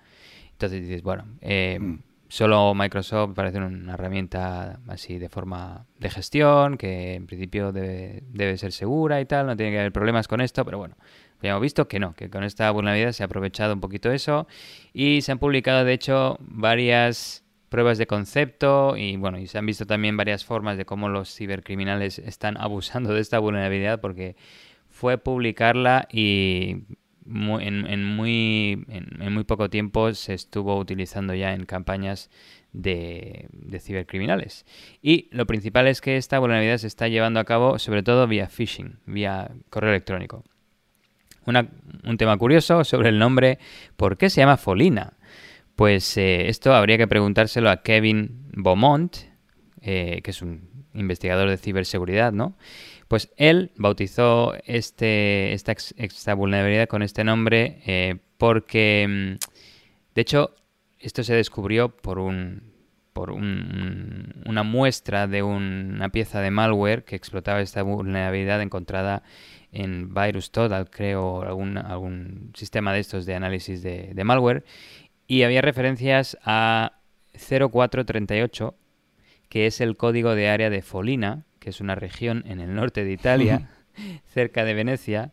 Entonces dices, bueno, eh, mm solo Microsoft parece una herramienta así de forma de gestión, que en principio debe, debe, ser segura y tal, no tiene que haber problemas con esto, pero bueno, ya hemos visto que no, que con esta vulnerabilidad se ha aprovechado un poquito eso y se han publicado de hecho varias pruebas de concepto y bueno, y se han visto también varias formas de cómo los cibercriminales están abusando de esta vulnerabilidad porque fue publicarla y en, muy, en, muy poco tiempo se estuvo utilizando ya en campañas de, cibercriminales. Y lo principal es que esta vulnerabilidad se está llevando a cabo sobre todo vía phishing, vía correo electrónico. un tema curioso sobre el nombre, ¿por qué se llama Folina? Pues eh, esto habría que preguntárselo a Kevin Beaumont, eh, que es un investigador de ciberseguridad, ¿no? Pues él bautizó este, esta, vulnerabilidad con este nombre eh, porque, mm, de hecho, esto se descubrió por un por una muestra de una pieza de malware que explotaba esta vulnerabilidad encontrada en VirusTotal, creo, algún, algún sistema de estos de análisis de, de malware, y había referencias a 0438, que es el código de área de Folina, que es una región en el norte de Italia, (laughs) cerca de Venecia,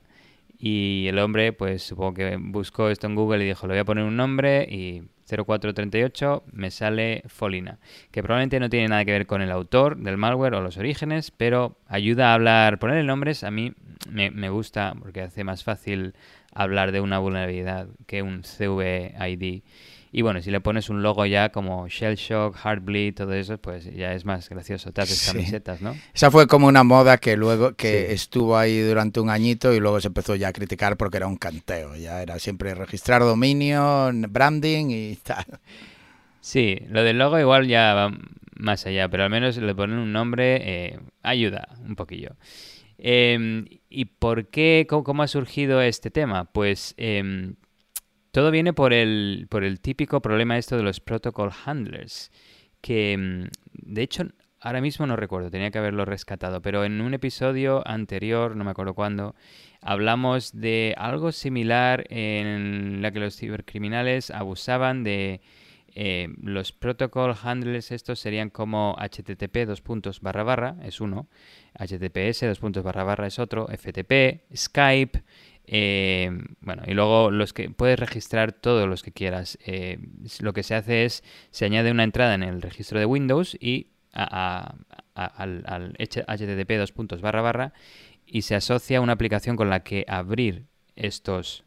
y el hombre, pues supongo que buscó esto en Google y dijo, le voy a poner un nombre y 0438 me sale Folina, que probablemente no tiene nada que ver con el autor del malware o los orígenes, pero ayuda a hablar, ponerle nombres a mí me, me gusta porque hace más fácil hablar de una vulnerabilidad que un CVID y bueno, si le pones un logo ya como Shell Shock, Heartbleed, todo eso, pues ya es más gracioso. Te haces camisetas, ¿no? Esa fue como una moda que luego que estuvo ahí durante un añito y luego se empezó ya a criticar porque era un canteo. Ya era siempre registrar dominio, branding y (laughs) tal. Sí, lo del logo igual ya va más allá, pero al menos le ponen un nombre, eh, ayuda un poquillo. Em, ¿Y por qué? Cómo, ha surgido este tema? Pues em, todo viene por el, por el típico problema esto de los protocol handlers, que mm, de hecho ahora mismo no recuerdo, tenía que haberlo rescatado, pero en un episodio anterior, no me acuerdo cuándo, hablamos de algo similar en la que los cibercriminales abusaban de eh, los protocol handlers estos serían como http dos puntos barra barra es uno https dos puntos barra barra es otro ftp skype eh, bueno, y luego los que puedes registrar todos los que quieras. Eh, lo que se hace es, se añade una entrada en el registro de Windows y al, http dos puntos barra barra y se asocia una aplicación con la que abrir estos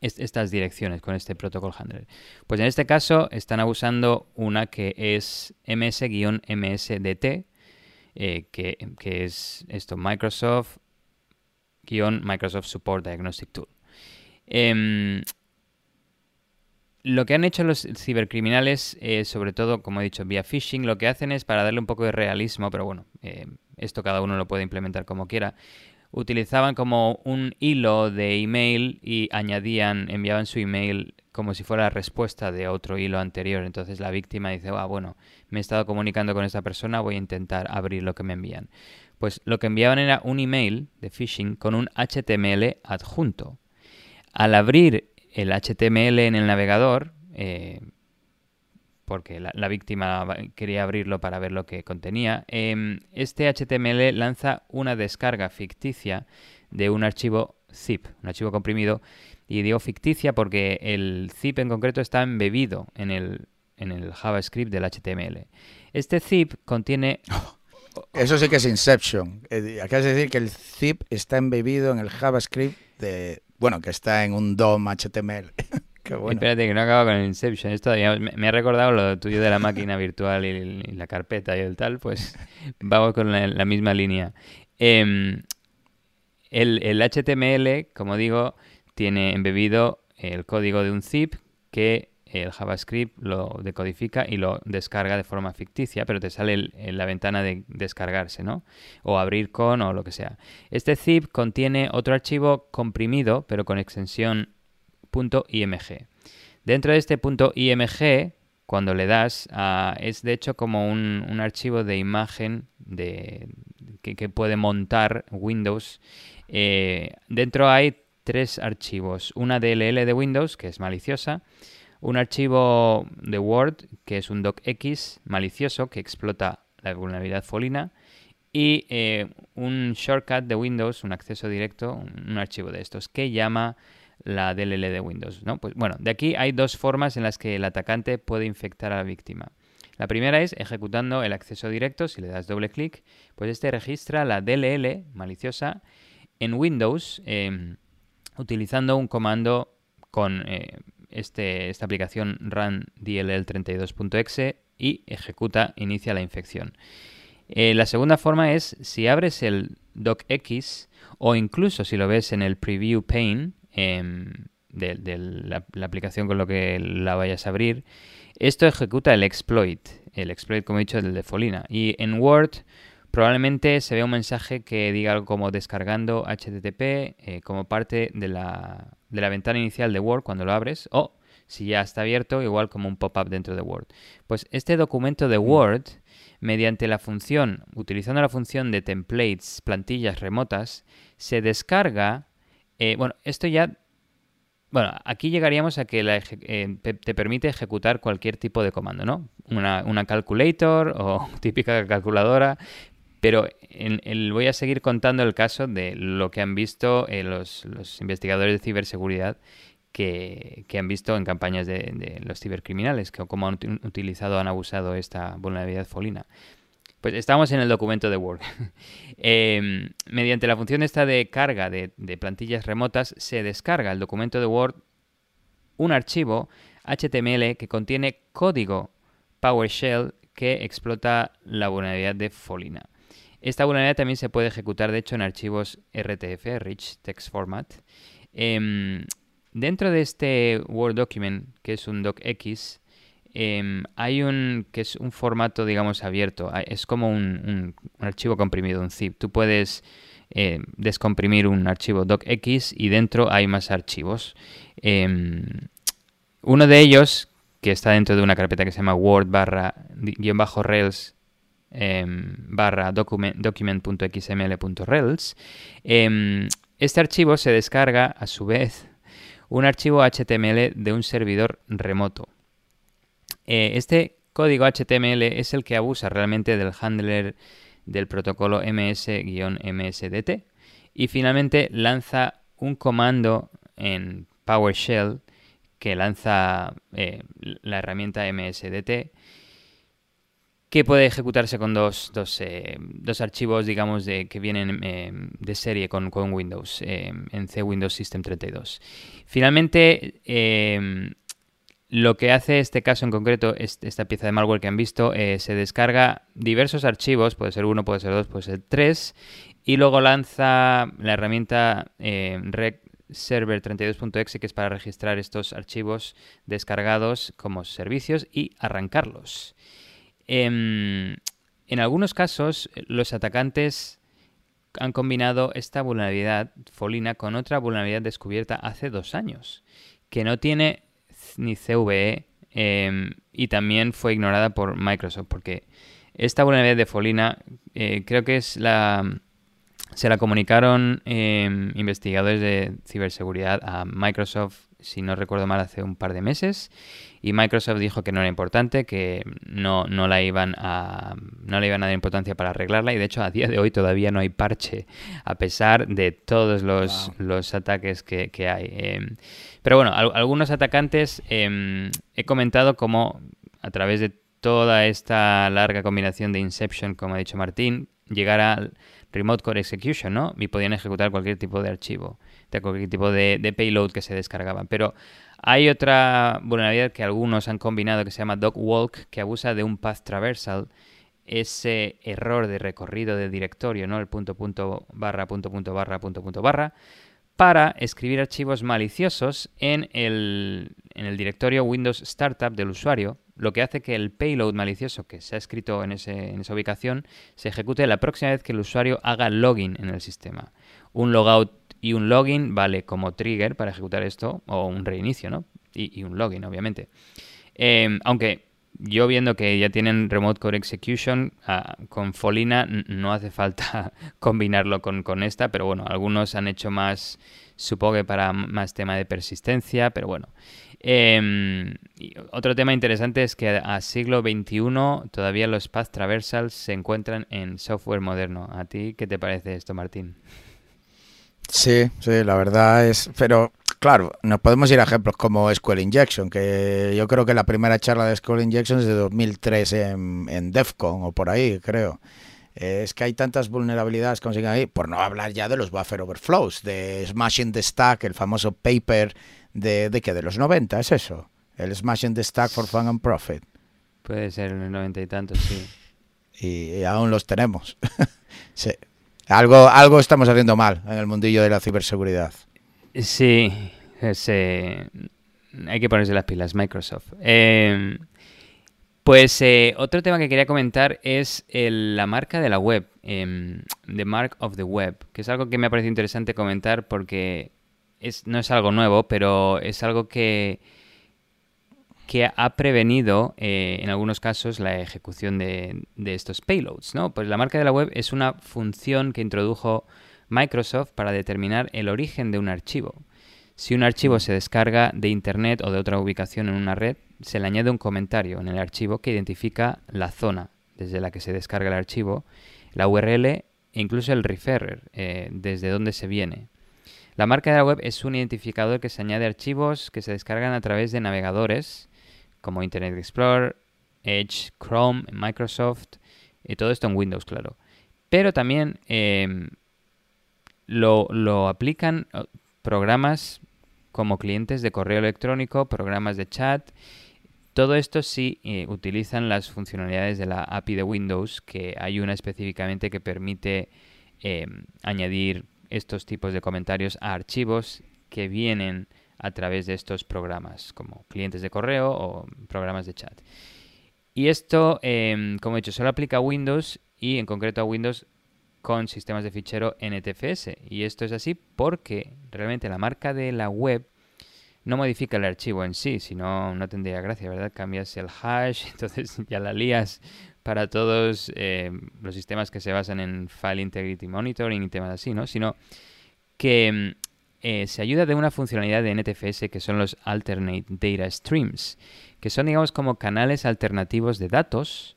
estas direcciones con este protocol handler. Pues en este caso están abusando una que es ms-msdt, eh, que, que, es esto, Microsoft Microsoft Support Diagnostic Tool. Em, lo que han hecho los cibercriminales, eh, sobre todo, como he dicho, vía phishing, lo que hacen es para darle un poco de realismo, pero bueno, eh, esto cada uno lo puede implementar como quiera. Utilizaban como un hilo de email y añadían, enviaban su email como si fuera la respuesta de otro hilo anterior. Entonces la víctima dice, ah, bueno, me he estado comunicando con esta persona, voy a intentar abrir lo que me envían. Pues lo que enviaban era un email de phishing con un HTML adjunto. Al abrir el HTML en el navegador, eh, porque la, víctima quería abrirlo para ver lo que contenía, em, este HTML lanza una descarga ficticia de un archivo zip, un archivo comprimido, y digo ficticia porque el zip en concreto está embebido en el, en el JavaScript del HTML. Este zip contiene (laughs) Eso sí que es Inception. Eh, acabas de decir que el zip está embebido en el JavaScript de, bueno, que está en un DOM HTML. (laughs) Espérate, que no acabo con el Inception. Esto me, ha recordado lo tuyo de la máquina virtual y, la carpeta y el tal, pues (laughs) vamos con la, misma línea. Em, el, el HTML, como digo, tiene embebido el código de un zip que el JavaScript lo decodifica y lo descarga de forma ficticia, pero te sale en la ventana de descargarse, ¿no? O abrir con o lo que sea. Este zip contiene otro archivo comprimido, pero con extensión .img. Dentro de este .img, cuando le das, es de hecho como un, archivo de imagen de, que, puede montar Windows. Eh, dentro hay tres archivos. Una DLL de Windows, que es maliciosa un archivo de Word que es un docx malicioso que explota la vulnerabilidad folina y eh, un shortcut de Windows, un acceso directo, un, archivo de estos que llama la DLL de Windows. ¿no? Pues, bueno, de aquí hay dos formas en las que el atacante puede infectar a la víctima. La primera es ejecutando el acceso directo, si le das doble clic, pues este registra la DLL maliciosa en Windows. Em, utilizando un comando con eh, este, esta aplicación run dll32.exe y ejecuta, inicia la infección. Eh, la segunda forma es si abres el docx o incluso si lo ves en el preview pane em, de, la, aplicación con lo que la vayas a abrir, esto ejecuta el exploit, el exploit como he dicho el de Folina. Y en Word probablemente se vea un mensaje que diga algo como descargando HTTP eh, como parte de la, de la ventana inicial de Word cuando lo abres o si ya está abierto, igual como un pop-up dentro de Word. Pues este documento de mm. Word, mediante la función, utilizando la función de templates, plantillas remotas, se descarga. Eh, bueno, esto ya. Bueno, aquí llegaríamos a que eh, te, permite ejecutar cualquier tipo de comando, ¿no? Una, calculator o (laughs) típica calculadora, pero voy a seguir contando el caso de lo que han visto eh, los, los, investigadores de ciberseguridad que, han visto en campañas de, los cibercriminales, que cómo han utilizado, han abusado esta vulnerabilidad folina. Pues estamos en el documento de Word. (laughs) Em, mediante la función esta de carga de, plantillas remotas, se descarga el documento de Word un archivo HTML que contiene código PowerShell que explota la vulnerabilidad de Folina. Esta vulnerabilidad también se puede ejecutar, de hecho, en archivos RTF, Rich Text Format. Em, Dentro de este Word Document, que es un docx, em, hay un que es un formato, digamos, abierto. Ah, es como un, archivo comprimido, un zip. Tú puedes eh, descomprimir un archivo docx y dentro hay más archivos. Em, uno de ellos, que está dentro de una carpeta que se llama Word barra guion bajo Rails em, barra document.xml.rails, este archivo se descarga a su vez un archivo HTML de un servidor remoto. Eh, este código HTML es el que abusa realmente del handler del protocolo ms-msdt y finalmente lanza un comando en PowerShell que lanza eh, la herramienta msdt que puede ejecutarse con dos, dos, eh, dos archivos, digamos, de, que vienen de serie con, con Windows, en C Windows System 32. Finalmente, lo que hace este caso en concreto, esta pieza de malware que han visto, se descarga diversos archivos, puede ser uno, puede ser dos, puede ser tres, y luego lanza la herramienta rec server 32.exe que es para registrar estos archivos descargados como servicios y arrancarlos. Em, en algunos casos, los atacantes han combinado esta vulnerabilidad Folina con otra vulnerabilidad descubierta hace dos años, que no tiene ni CVE em, y también fue ignorada por Microsoft, porque esta vulnerabilidad de Folina eh, creo que es la... Se la comunicaron em, investigadores de ciberseguridad a Microsoft si no recuerdo mal, hace un par de meses. Y Microsoft dijo que no era importante, que no, no, la iban a, no le iban a dar importancia para arreglarla. Y de hecho, a día de hoy todavía no hay parche, a pesar de todos los, los ataques que, que hay. Em, pero bueno, algunos atacantes em, he comentado como a través de toda esta larga combinación de Inception, como ha dicho Martín, llegar al Remote Core Execution, ¿no? Y podían ejecutar cualquier tipo de archivo de cualquier tipo de, payload que se descargaban. Pero hay otra vulnerabilidad que algunos han combinado que se llama walk que abusa de un path traversal, ese error de recorrido de directorio, ¿no? El punto punto barra punto punto barra punto punto barra, para escribir archivos maliciosos en el, en el directorio Windows Startup del usuario, lo que hace que el payload malicioso que se ha escrito en, ese, en esa ubicación se ejecute la próxima vez que el usuario haga login en el sistema. Un logout y un login vale como trigger para ejecutar esto, o un reinicio, ¿no? Y, un login, obviamente. Em, aunque yo viendo que ya tienen Remote Core Execution ah, con Folina, no hace falta (laughs) combinarlo con, con, esta, pero bueno, algunos han hecho más, supongo que para más tema de persistencia, pero bueno. Em, otro tema interesante es que a siglo XXI todavía los path traversals se encuentran en software moderno. ¿A ti qué te parece esto, Martín? Sí, sí, la verdad es. Pero claro, nos podemos ir a ejemplos como SQL Injection, que yo creo que la primera charla de SQL Injection es de 2003 en, en DEF CON o por ahí, creo. Es que hay tantas vulnerabilidades que ahí, por no hablar ya de los buffer overflows, de Smashing the Stack, el famoso paper de, de que de los 90, es eso. El Smashing the Stack for Fun and Profit. Puede ser en los 90 y tantos, sí. Y, aún los tenemos. (laughs) sí. Algo, algo estamos haciendo mal en el mundillo de la ciberseguridad. Sí, hay que ponerse las pilas, Microsoft. Eh, pues eh, otro tema que quería comentar es la marca de la web, eh, The Mark of the Web, que es algo que me ha parecido interesante comentar porque es, no es algo nuevo, pero es algo que, que ha prevenido eh, en algunos casos la ejecución de, de, estos payloads. ¿no? Pues la marca de la web es una función que introdujo Microsoft para determinar el origen de un archivo. Si un archivo mm. se descarga de Internet o de otra ubicación en una red, se le añade un comentario en el archivo que identifica la zona desde la que se descarga el archivo, la URL e incluso el referrer, eh, desde donde se viene. La marca de la web es un identificador que se añade a archivos que se descargan a través de navegadores como Internet Explorer, Edge, Chrome, Microsoft, y todo esto en Windows, claro. Pero también em, lo, lo, aplican programas como clientes de correo electrónico, programas de chat todo esto sí eh, utilizan las funcionalidades de la API de Windows, que hay una específicamente que permite em, añadir estos tipos de comentarios a archivos que vienen a través de estos programas, como clientes de correo o programas de chat. Y esto, em, como he dicho, solo aplica a Windows y en concreto a Windows con sistemas de fichero NTFS. Y esto es así porque realmente la marca de la web no modifica el archivo en sí, si no, tendría gracia, ¿verdad? Cambias el hash, (laughs) entonces ya la lías para todos eh, los sistemas que se basan en File Integrity Monitoring y temas así, ¿no? Sino que mm, eh, se ayuda de una funcionalidad de NTFS que son los Alternate Data Streams, que son, digamos, como canales alternativos de datos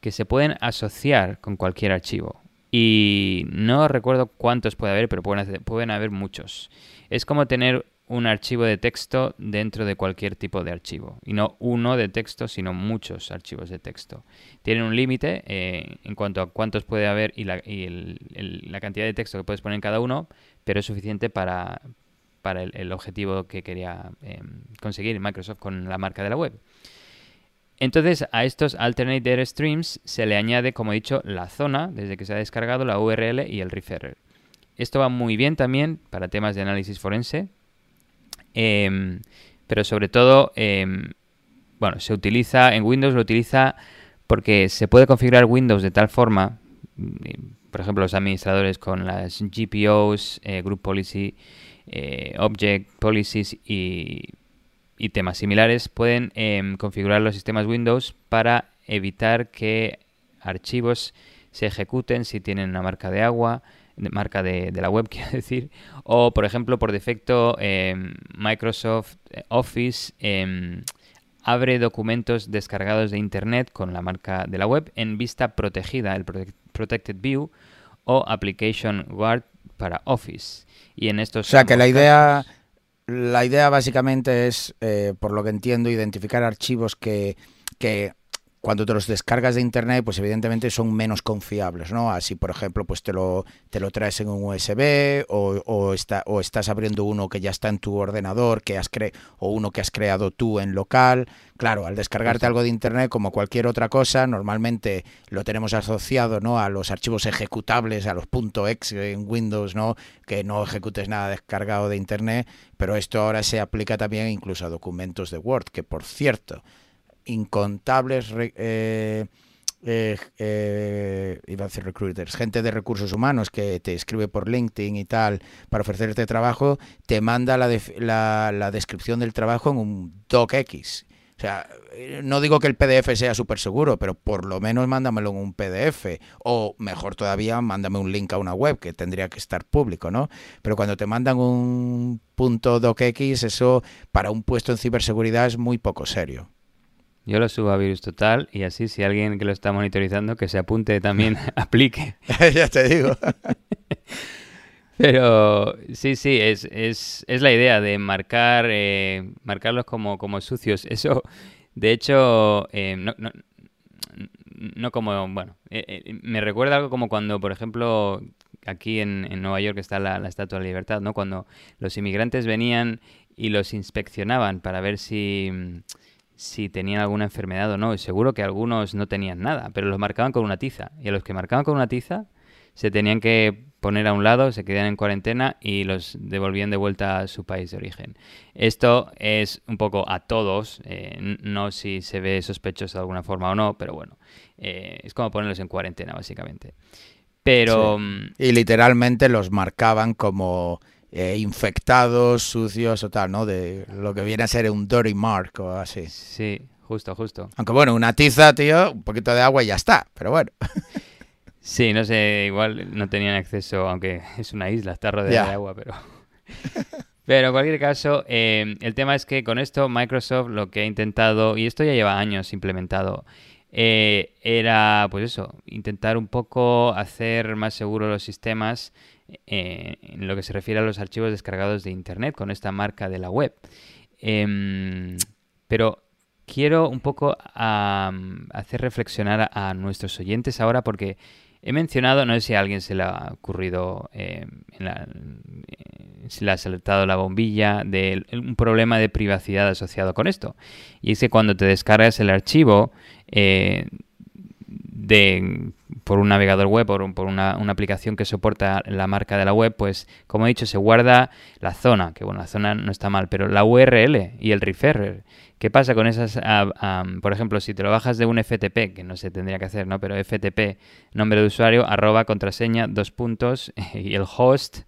que se pueden asociar con cualquier archivo. Y no recuerdo cuántos puede haber, pero pueden, pueden haber muchos. Es como tener un archivo de texto dentro de cualquier tipo de archivo. Y no uno de texto, sino muchos archivos de texto. Tienen un límite eh, en cuanto a cuántos puede haber y, la, cantidad de texto que puedes poner en cada uno, pero es suficiente para, el, objetivo que quería em, conseguir Microsoft con la marca de la web. Entonces a estos alternate streams se le añade, como he dicho, la zona desde que se ha descargado, la URL y el referrer. Esto va muy bien también para temas de análisis forense, Em, pero sobre todo, em, bueno, se utiliza en Windows, lo utiliza porque se puede configurar Windows de tal forma, mm, por ejemplo, los administradores con las GPOs, eh, Group Policy, eh, Object Policies y, temas similares, pueden em, configurar los sistemas Windows para evitar que archivos se ejecuten si tienen una marca de agua, marca de, la web, (laughs) quiero decir. O, por ejemplo, por defecto, em, Microsoft eh, Office em, abre documentos descargados de Internet con la marca de la web en vista protegida, el Protected View, o Application Guard para Office. Y en estos o sea que la idea, la idea básicamente es, eh, por lo que entiendo, identificar archivos que, que cuando te los descargas de internet, pues evidentemente son menos confiables, ¿no? Así, por ejemplo, pues te lo, te lo traes en un USB o, o, está, o estás abriendo uno que ya está en tu ordenador que has cre o uno que has creado tú en local. Claro, al descargarte algo de internet, como cualquier otra cosa, normalmente lo tenemos asociado, ¿no? A los archivos ejecutables, a los .exe en Windows, ¿no? Que no ejecutes nada descargado de internet, pero esto ahora se aplica también incluso a documentos de Word, que por cierto, incontables eh, eh, eh, recruiters, gente de recursos humanos que te escribe por LinkedIn y tal para ofrecerte trabajo, te manda la, la, la descripción del trabajo en un docx. O sea, no digo que el PDF sea súper seguro, pero por lo menos mándamelo en un PDF. O mejor todavía, mándame un link a una web que tendría que estar público, ¿no? Pero cuando te mandan un punto docx, eso para un puesto en ciberseguridad es muy poco serio. Yo lo subo a Virus Total y así si alguien que lo está monitorizando que se apunte también (laughs) (laughs) aplique. (laughs) ya te digo. Pero sí, sí, es, es, es la idea de marcar, eh, marcarlos como, como sucios. Eso, de hecho, eh, no, no como, bueno, eh, eh, me recuerda algo como cuando, por ejemplo, aquí en, en Nueva York está la, la, Estatua de la Libertad, ¿no? Cuando los inmigrantes venían y los inspeccionaban para ver si, si tenían alguna enfermedad o no. Y seguro que algunos no tenían nada, pero los marcaban con una tiza. Y a los que marcaban con una tiza se tenían que poner a un lado, se quedaban en cuarentena y los devolvían de vuelta a su país de origen. Esto es un poco a todos, eh, no si se ve sospechoso de alguna forma o no, pero bueno, eh, es como ponerlos en cuarentena básicamente. Pero... Sí. Mm, y literalmente los marcaban como eh, infectados, sucios o tal, ¿no? De lo que viene a ser un dirty mark o así. Sí, justo, justo. Aunque bueno, una tiza, tío, un poquito de agua y ya está, pero bueno. (laughs) Sí, no sé, igual no tenían acceso, aunque (laughs) es una isla, está rodeada yeah. de agua, pero... (laughs) Pero en cualquier caso, eh, el tema es que con esto Microsoft lo que ha intentado, y esto ya lleva años implementado, eh, era pues eso, intentar un poco hacer más seguros los sistemas eh, en lo que se refiere a los archivos descargados de Internet con esta marca de la web. Eh, pero quiero un poco hacer reflexionar a, nuestros oyentes ahora porque he mencionado, no sé si a alguien se le ha ocurrido, la, eh, se le ha saltado la bombilla de un problema de privacidad asociado con esto. Y es que cuando te descargas el archivo eh, de por un navegador web, por, por una, una, aplicación que soporta la marca de la web, pues como he dicho, se guarda la zona, que bueno, la zona no está mal, pero la URL y el referrer. ¿Qué pasa con esas? Por ejemplo, si te lo bajas de un FTP, que no se tendría que hacer, ¿no? Pero FTP, nombre de usuario, arroba, contraseña, dos puntos, (laughs) y el host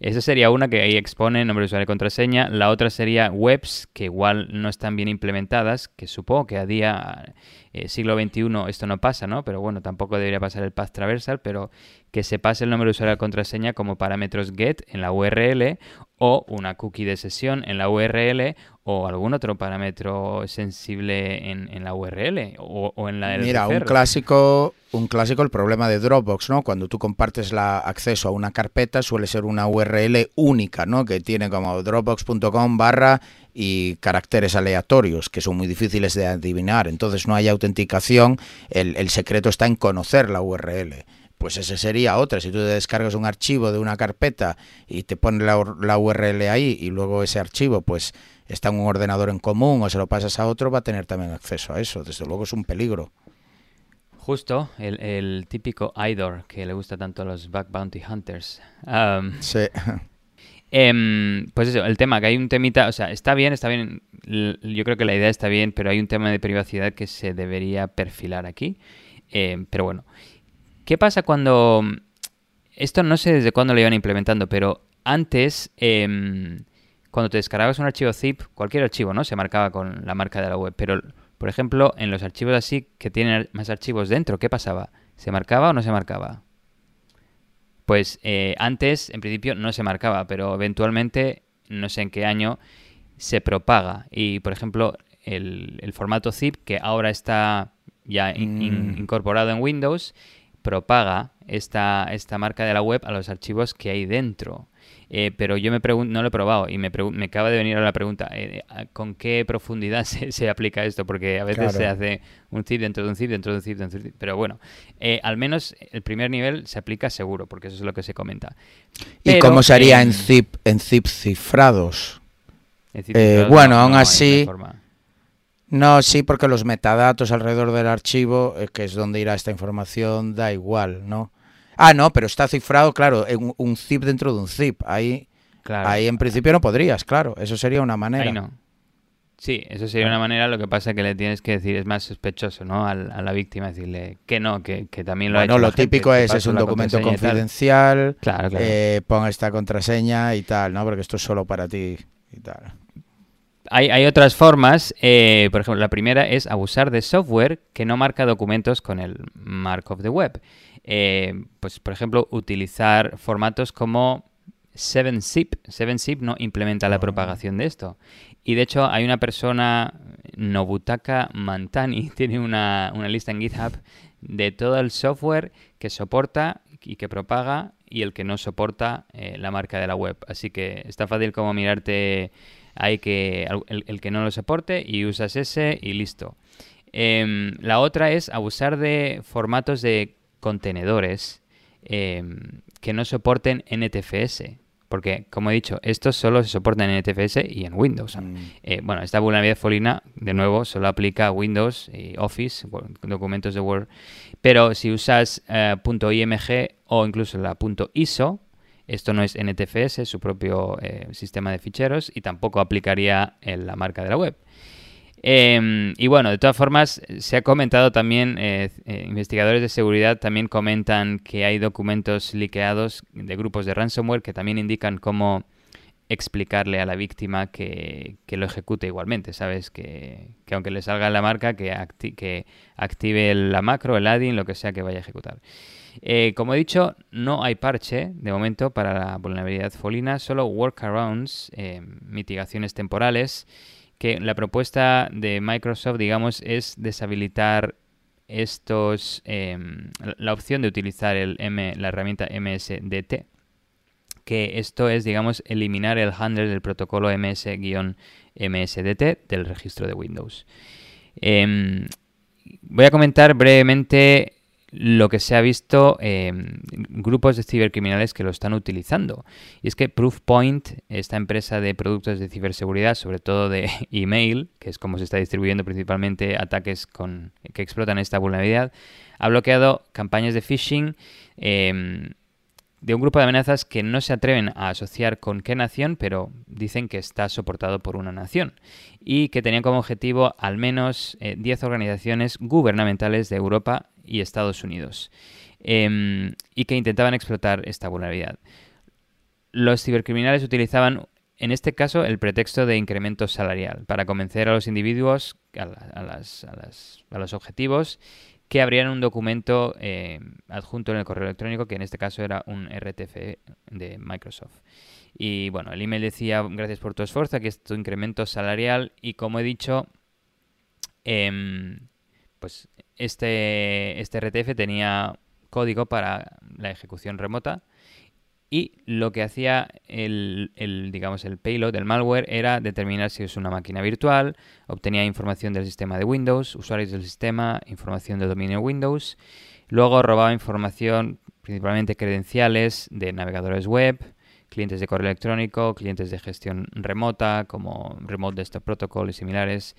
esa sería una que ahí expone nombre de usuario y contraseña. La otra sería webs que igual no están bien implementadas, que supongo que a día eh, siglo XXI esto no pasa, ¿no? Pero bueno, tampoco debería pasar el path traversal, pero que se pase el nombre de usuario y contraseña como parámetros get en la URL o una cookie de sesión en la URL o algún otro parámetro sensible en, en la URL o, o, en la Mira, un clásico, un clásico el problema de Dropbox, ¿no? Cuando tú compartes la acceso a una carpeta suele ser una URL única, ¿no? Que tiene como dropbox.com barra y caracteres aleatorios que son muy difíciles de adivinar. Entonces no hay autenticación, el, el secreto está en conocer la URL pues ese sería otra. Si tú te descargas un archivo de una carpeta y te pones la, la, URL ahí y luego ese archivo pues está en un ordenador en común o se lo pasas a otro, va a tener también acceso a eso. Desde luego es un peligro. Justo, el, el típico IDOR que le gusta tanto a los Back Bounty Hunters. Um, sí. (laughs) Eh, pues eso, el tema, que hay un temita, o sea, está bien, está bien, yo creo que la idea está bien, pero hay un tema de privacidad que se debería perfilar aquí. Eh, pero bueno, ¿qué pasa cuando... Esto no sé desde cuándo lo iban implementando, pero antes, eh, cuando te descargabas un archivo zip, cualquier archivo, ¿no? Se marcaba con la marca de la web, pero, por ejemplo, en los archivos así que tienen más archivos dentro, ¿qué pasaba? ¿Se marcaba o no se marcaba? Pues eh, antes, en principio, no se marcaba, pero eventualmente, no sé en qué año, se propaga. Y, por ejemplo, el, el formato zip, que ahora está ya in, in, Mm. incorporado en Windows, propaga esta, esta marca de la web a los archivos que hay dentro. Eh, pero yo me pregunto, no lo he probado y me, me acaba de venir a la pregunta, eh, ¿con qué profundidad (laughs) se, se, aplica esto? Porque a veces Claro. se hace un zip dentro de un zip, dentro de un zip, dentro de un zip. Pero bueno, eh, al menos el primer nivel se aplica seguro, porque eso es lo que se comenta. ¿Y cómo se haría em, en zip, en zip cifrados? en zip Eh, bueno, no- aún no así-. No, sí, porque los metadatos alrededor del archivo, eh, que es donde irá esta información, da igual, ¿no? Ah, no, pero está cifrado, claro, en un- zip dentro de un zip. Ahí, Claro. ahí en principio no podrías, claro. Eso sería una manera. Ahí no. Sí, eso sería una manera, lo que pasa es que le tienes que decir, es más sospechoso, ¿no? Al- a la víctima, decirle que no, que, que también lo ha Bueno, hecho lo gente, típico es, es un documento confidencial, Claro, claro. eh, pon esta contraseña y tal, ¿no? Porque esto es solo para ti y tal. Hay, hay otras formas, eh, por ejemplo, la primera es abusar de software que no marca documentos con el mark of the web. Eh, pues, por ejemplo, utilizar formatos como 7zip. 7zip no implementa la Ah. propagación de esto. Y de hecho, hay una persona, Nobutaka Mantani, (laughs) tiene una, una lista en GitHub de todo el software que soporta y que propaga y el que no soporta eh, la marca de la web. Así que está fácil como mirarte hay que el, el, que no lo soporte y usas ese y listo. Em, la otra es abusar de formatos de contenedores em, que no soporten NTFS. Porque, como he dicho, estos solo se soportan en NTFS y en Windows. Mm. Eh, bueno, esta vulnerabilidad Folina, de nuevo, solo aplica a Windows y Office, documentos de Word. Pero si usas eh, .img o incluso la .iso, esto no es NTFS, su propio eh, sistema de ficheros, y tampoco aplicaría en la marca de la web. Em, y bueno, de todas formas, se ha comentado también, eh, eh, investigadores de seguridad también comentan que hay documentos liqueados de grupos de ransomware que también indican cómo explicarle a la víctima que, lo ejecute igualmente, ¿sabes? Que, aunque le salga la marca, que, que active la macro, el adding, lo que sea que vaya a ejecutar. Eh, como he dicho, no hay parche de momento para la vulnerabilidad folina, solo workarounds, mitigaciones temporales que la propuesta de Microsoft, digamos, es deshabilitar estos em, la opción de utilizar la herramienta MSDT, que esto es, digamos, eliminar el handler del protocolo MS-MSDT del registro de Windows. Em, voy a comentar brevemente lo que se ha visto en grupos de cibercriminales que lo están utilizando. Y es que Proofpoint, esta empresa de productos de ciberseguridad, sobre todo de (laughs) email, que es como se está distribuyendo principalmente ataques con, que explotan esta vulnerabilidad, ha bloqueado campañas de phishing. Em, de un grupo de amenazas que no se atreven a asociar con qué nación, pero dicen que está soportado por una nación y que tenían como objetivo al menos 10 eh, organizaciones gubernamentales de Europa y Estados Unidos em, y que intentaban explotar esta vulnerabilidad. Los cibercriminales utilizaban en este caso el pretexto de incremento salarial para convencer a los individuos, a, los objetivos que abrían un documento eh, adjunto en el correo electrónico, que en este caso era un RTF de Microsoft. Y bueno, el email decía, gracias por tu esfuerzo, aquí es tu incremento salarial y como he dicho, em, pues este, este RTF tenía código para la ejecución remota y lo que hacía el, digamos, el payload, el malware, era determinar si es una máquina virtual, obtenía información del sistema de Windows, usuarios del sistema, información del dominio Windows, luego robaba información, principalmente credenciales de navegadores web, clientes de correo electrónico, clientes de gestión remota como Remote Desktop Protocol y similares,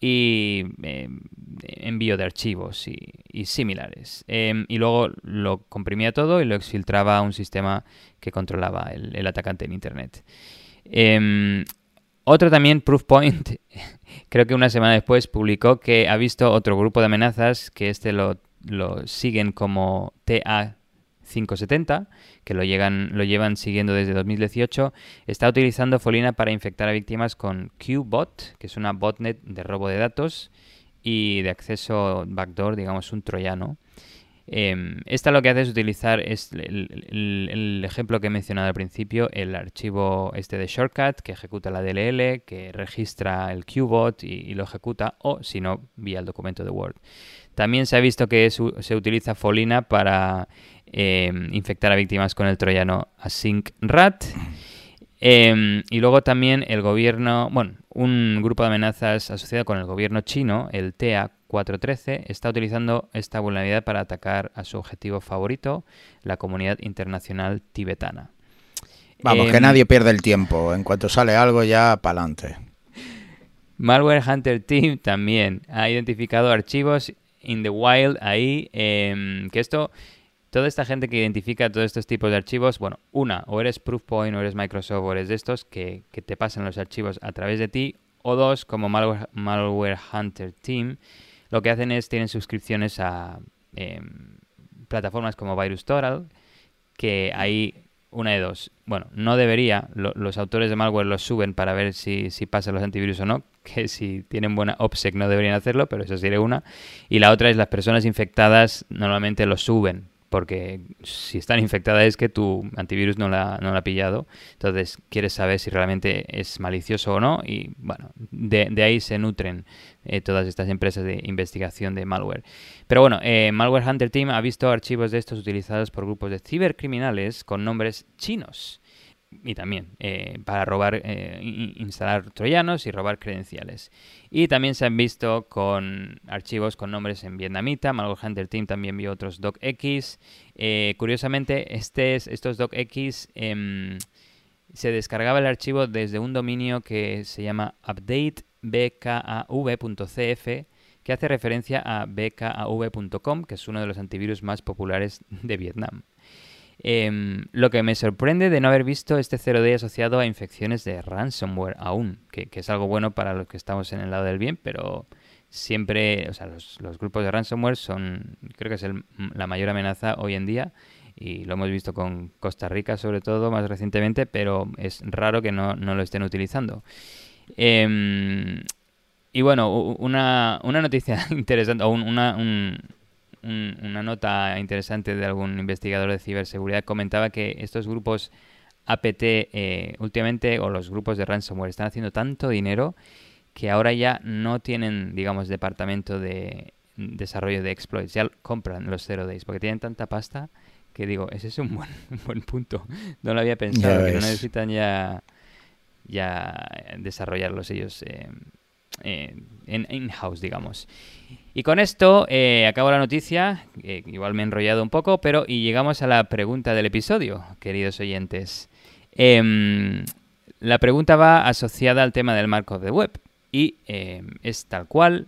y em, envío de archivos y, similares. Em, y luego lo comprimía todo y lo exfiltraba a un sistema que controlaba el, atacante en Internet. Em, otro también, (laughs) Proofpoint, creo que una semana después publicó que ha visto otro grupo de amenazas que este lo, lo siguen como TA 570, que lo, llegan, lo llevan siguiendo desde 2018, está utilizando Folina para infectar a víctimas con QBot, que es una botnet de robo de datos y de acceso backdoor, digamos un troyano. Eh, esta lo que hace es utilizar es el, ejemplo que he mencionado al principio, el archivo este de shortcut que ejecuta la DLL, que registra el QBot y lo ejecuta, o si no, vía el documento de Word. También se ha visto que se utiliza Folina para Em, infectar a víctimas con el troyano Async Rat. Em, y luego también el gobierno, bueno, un grupo de amenazas asociado con el gobierno chino, el TA413, está utilizando esta vulnerabilidad para atacar a su objetivo favorito, la comunidad internacional tibetana. Vamos, que em, nadie pierde el tiempo. En cuanto sale algo, ya para adelante. Malware Hunter Team también ha identificado archivos in the wild ahí, que esto toda esta gente que identifica todos estos tipos de archivos, bueno, una, o eres Proofpoint, o eres Microsoft, o eres de estos que, te pasan los archivos a través de ti, o dos, como Malware, Hunter Team, lo que hacen es tienen suscripciones a em, plataformas como VirusTotal, que hay una de dos. Bueno, no debería, los autores de malware los suben para ver si, si pasan los antivirus o no, (laughs) que si tienen buena OPSEC no deberían hacerlo, pero eso sería una. Y la otra es las personas infectadas normalmente lo suben porque si están infectadas es que tu antivirus no la, no la ha pillado. Entonces quieres saber si realmente es malicioso o no y bueno, de, ahí se nutren eh, todas estas empresas de investigación de malware. Pero bueno, eh, Malware Hunter Team ha visto archivos de estos utilizados por grupos de cibercriminales con nombres chinos. Y también eh, para robar, eh, instalar troyanos y robar credenciales. Y también se han visto con archivos con nombres en vietnamita. Malware Hunter Team también vio otros docx. Eh, curiosamente, este, estos docx em, se descargaba el archivo desde un dominio que se llama updatebkav.cf que hace referencia a bkav.com, que es uno de los antivirus más populares de Vietnam. Em, lo que me sorprende de no haber visto este 0D asociado a infecciones de ransomware aún, que, es algo bueno para los que estamos en el lado del bien, pero siempre, o sea, los, grupos de ransomware son, creo que es la mayor amenaza hoy en día y lo hemos visto con Costa Rica sobre todo más recientemente, pero es raro que no, lo estén utilizando. Em, y bueno, una, una noticia (laughs) interesante, o una, un, una nota interesante de algún investigador de ciberseguridad. Comentaba que estos grupos APT eh, últimamente o los grupos de ransomware están haciendo tanto dinero que ahora ya no tienen, digamos, departamento de desarrollo de exploits, ya compran los zero days porque tienen tanta pasta que digo, ese es un (laughs) buen, buen punto. No lo había pensado, que no necesitan ya, ya desarrollarlos ellos eh, eh, en in-house, digamos. Y con esto eh, acabo la noticia, igual me he enrollado un poco, pero y llegamos a la pregunta del episodio, queridos oyentes. Em, la pregunta va asociada al tema del marco de web y em, es tal cual.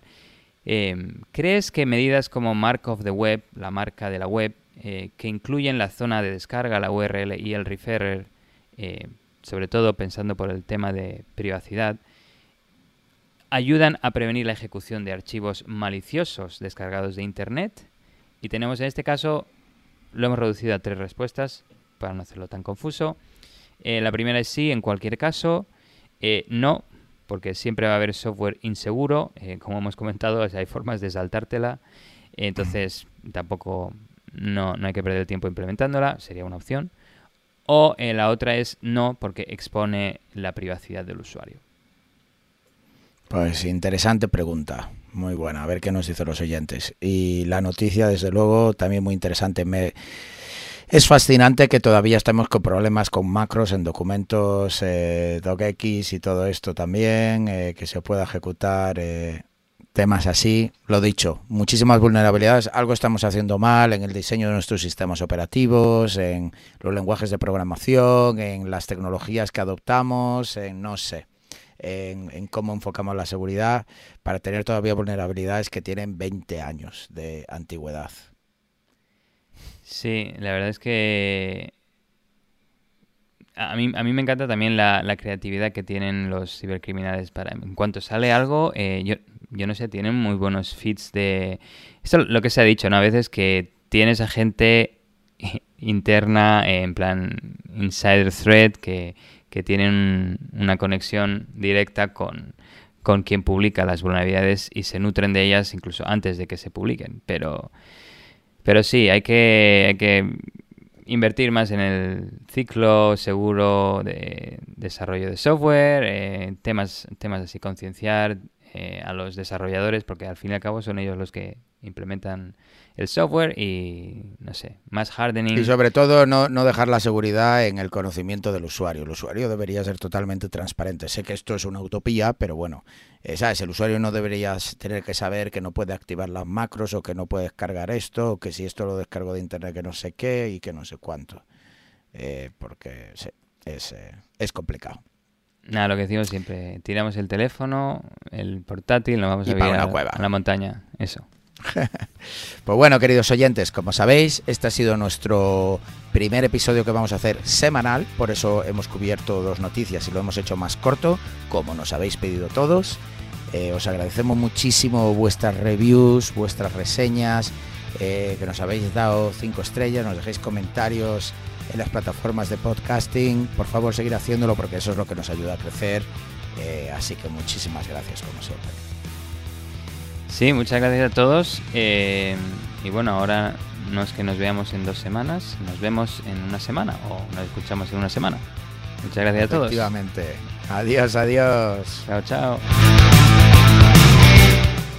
Em, ¿Crees que medidas como Mark of the Web, la marca de la web, eh, que incluyen la zona de descarga, la URL y el referrer, eh, sobre todo pensando por el tema de privacidad, ayudan a prevenir la ejecución de archivos maliciosos descargados de Internet. Y tenemos en este caso, lo hemos reducido a tres respuestas para no hacerlo tan confuso. Eh, la primera es sí, en cualquier caso. Eh, no, porque siempre va a haber software inseguro. Eh, como hemos comentado, hay formas de saltártela. entonces, tampoco no, no, hay que perder tiempo implementándola. Sería una opción. O la otra es no, porque expone la privacidad del usuario. Pues interesante pregunta, muy buena, a ver qué nos dicen los oyentes. Y la noticia, desde luego, también muy interesante. Me... Es fascinante que todavía estemos con problemas con macros en documentos eh, docx y todo esto también, eh, que se pueda ejecutar eh, temas así. Lo dicho, muchísimas vulnerabilidades. Algo estamos haciendo mal en el diseño de nuestros sistemas operativos, en los lenguajes de programación, en las tecnologías que adoptamos, en no sé en, cómo enfocamos la seguridad para tener todavía vulnerabilidades que tienen 20 años de antigüedad. Sí, la verdad es que a mí, a mí me encanta también la, creatividad que tienen los cibercriminales para en cuanto sale algo, eh, yo, yo no sé, tienen muy buenos feeds de... Esto lo que se ha dicho, ¿no? A veces que tienes a gente (laughs) interna, en plan insider threat, que, que tienen una conexión directa con, con quien publica las vulnerabilidades y se nutren de ellas incluso antes de que se publiquen. Pero, pero sí, hay que, hay que invertir más en el ciclo seguro de desarrollo de software, eh, temas, temas así, concienciar eh, a los desarrolladores, porque al fin y al cabo son ellos los que implementan el software y, no sé, más hardening. Y sobre todo no, no dejar la seguridad en el conocimiento del usuario. El usuario debería ser totalmente transparente. Sé que esto es una utopía, pero bueno, eh, ¿sabes? El usuario no debería tener que saber que no puede activar las macros o que no puede descargar esto, o que si esto lo descargo de internet que no sé qué y que no sé cuánto. Eh, porque es, eh, es complicado. Nada, lo que decimos siempre, tiramos el teléfono, el portátil, nos vamos a, ir a, a la montaña, eso. (laughs) pues bueno, queridos oyentes, como sabéis, este ha sido nuestro primer episodio que vamos a hacer semanal, por eso hemos cubierto dos noticias y lo hemos hecho más corto, como nos habéis pedido todos. Eh, os agradecemos muchísimo vuestras reviews, vuestras reseñas, eh, que nos habéis dado cinco estrellas, nos dejéis comentarios en las plataformas de podcasting. Por favor, seguir haciéndolo porque eso es lo que nos ayuda a crecer. Eh, así que muchísimas gracias, como siempre. Sí, muchas gracias a todos. Eh, y bueno, ahora no es que nos veamos en dos semanas, nos vemos en una semana o nos escuchamos en una semana. Muchas gracias a todos. Efectivamente. Adiós, adiós. Chao, chao.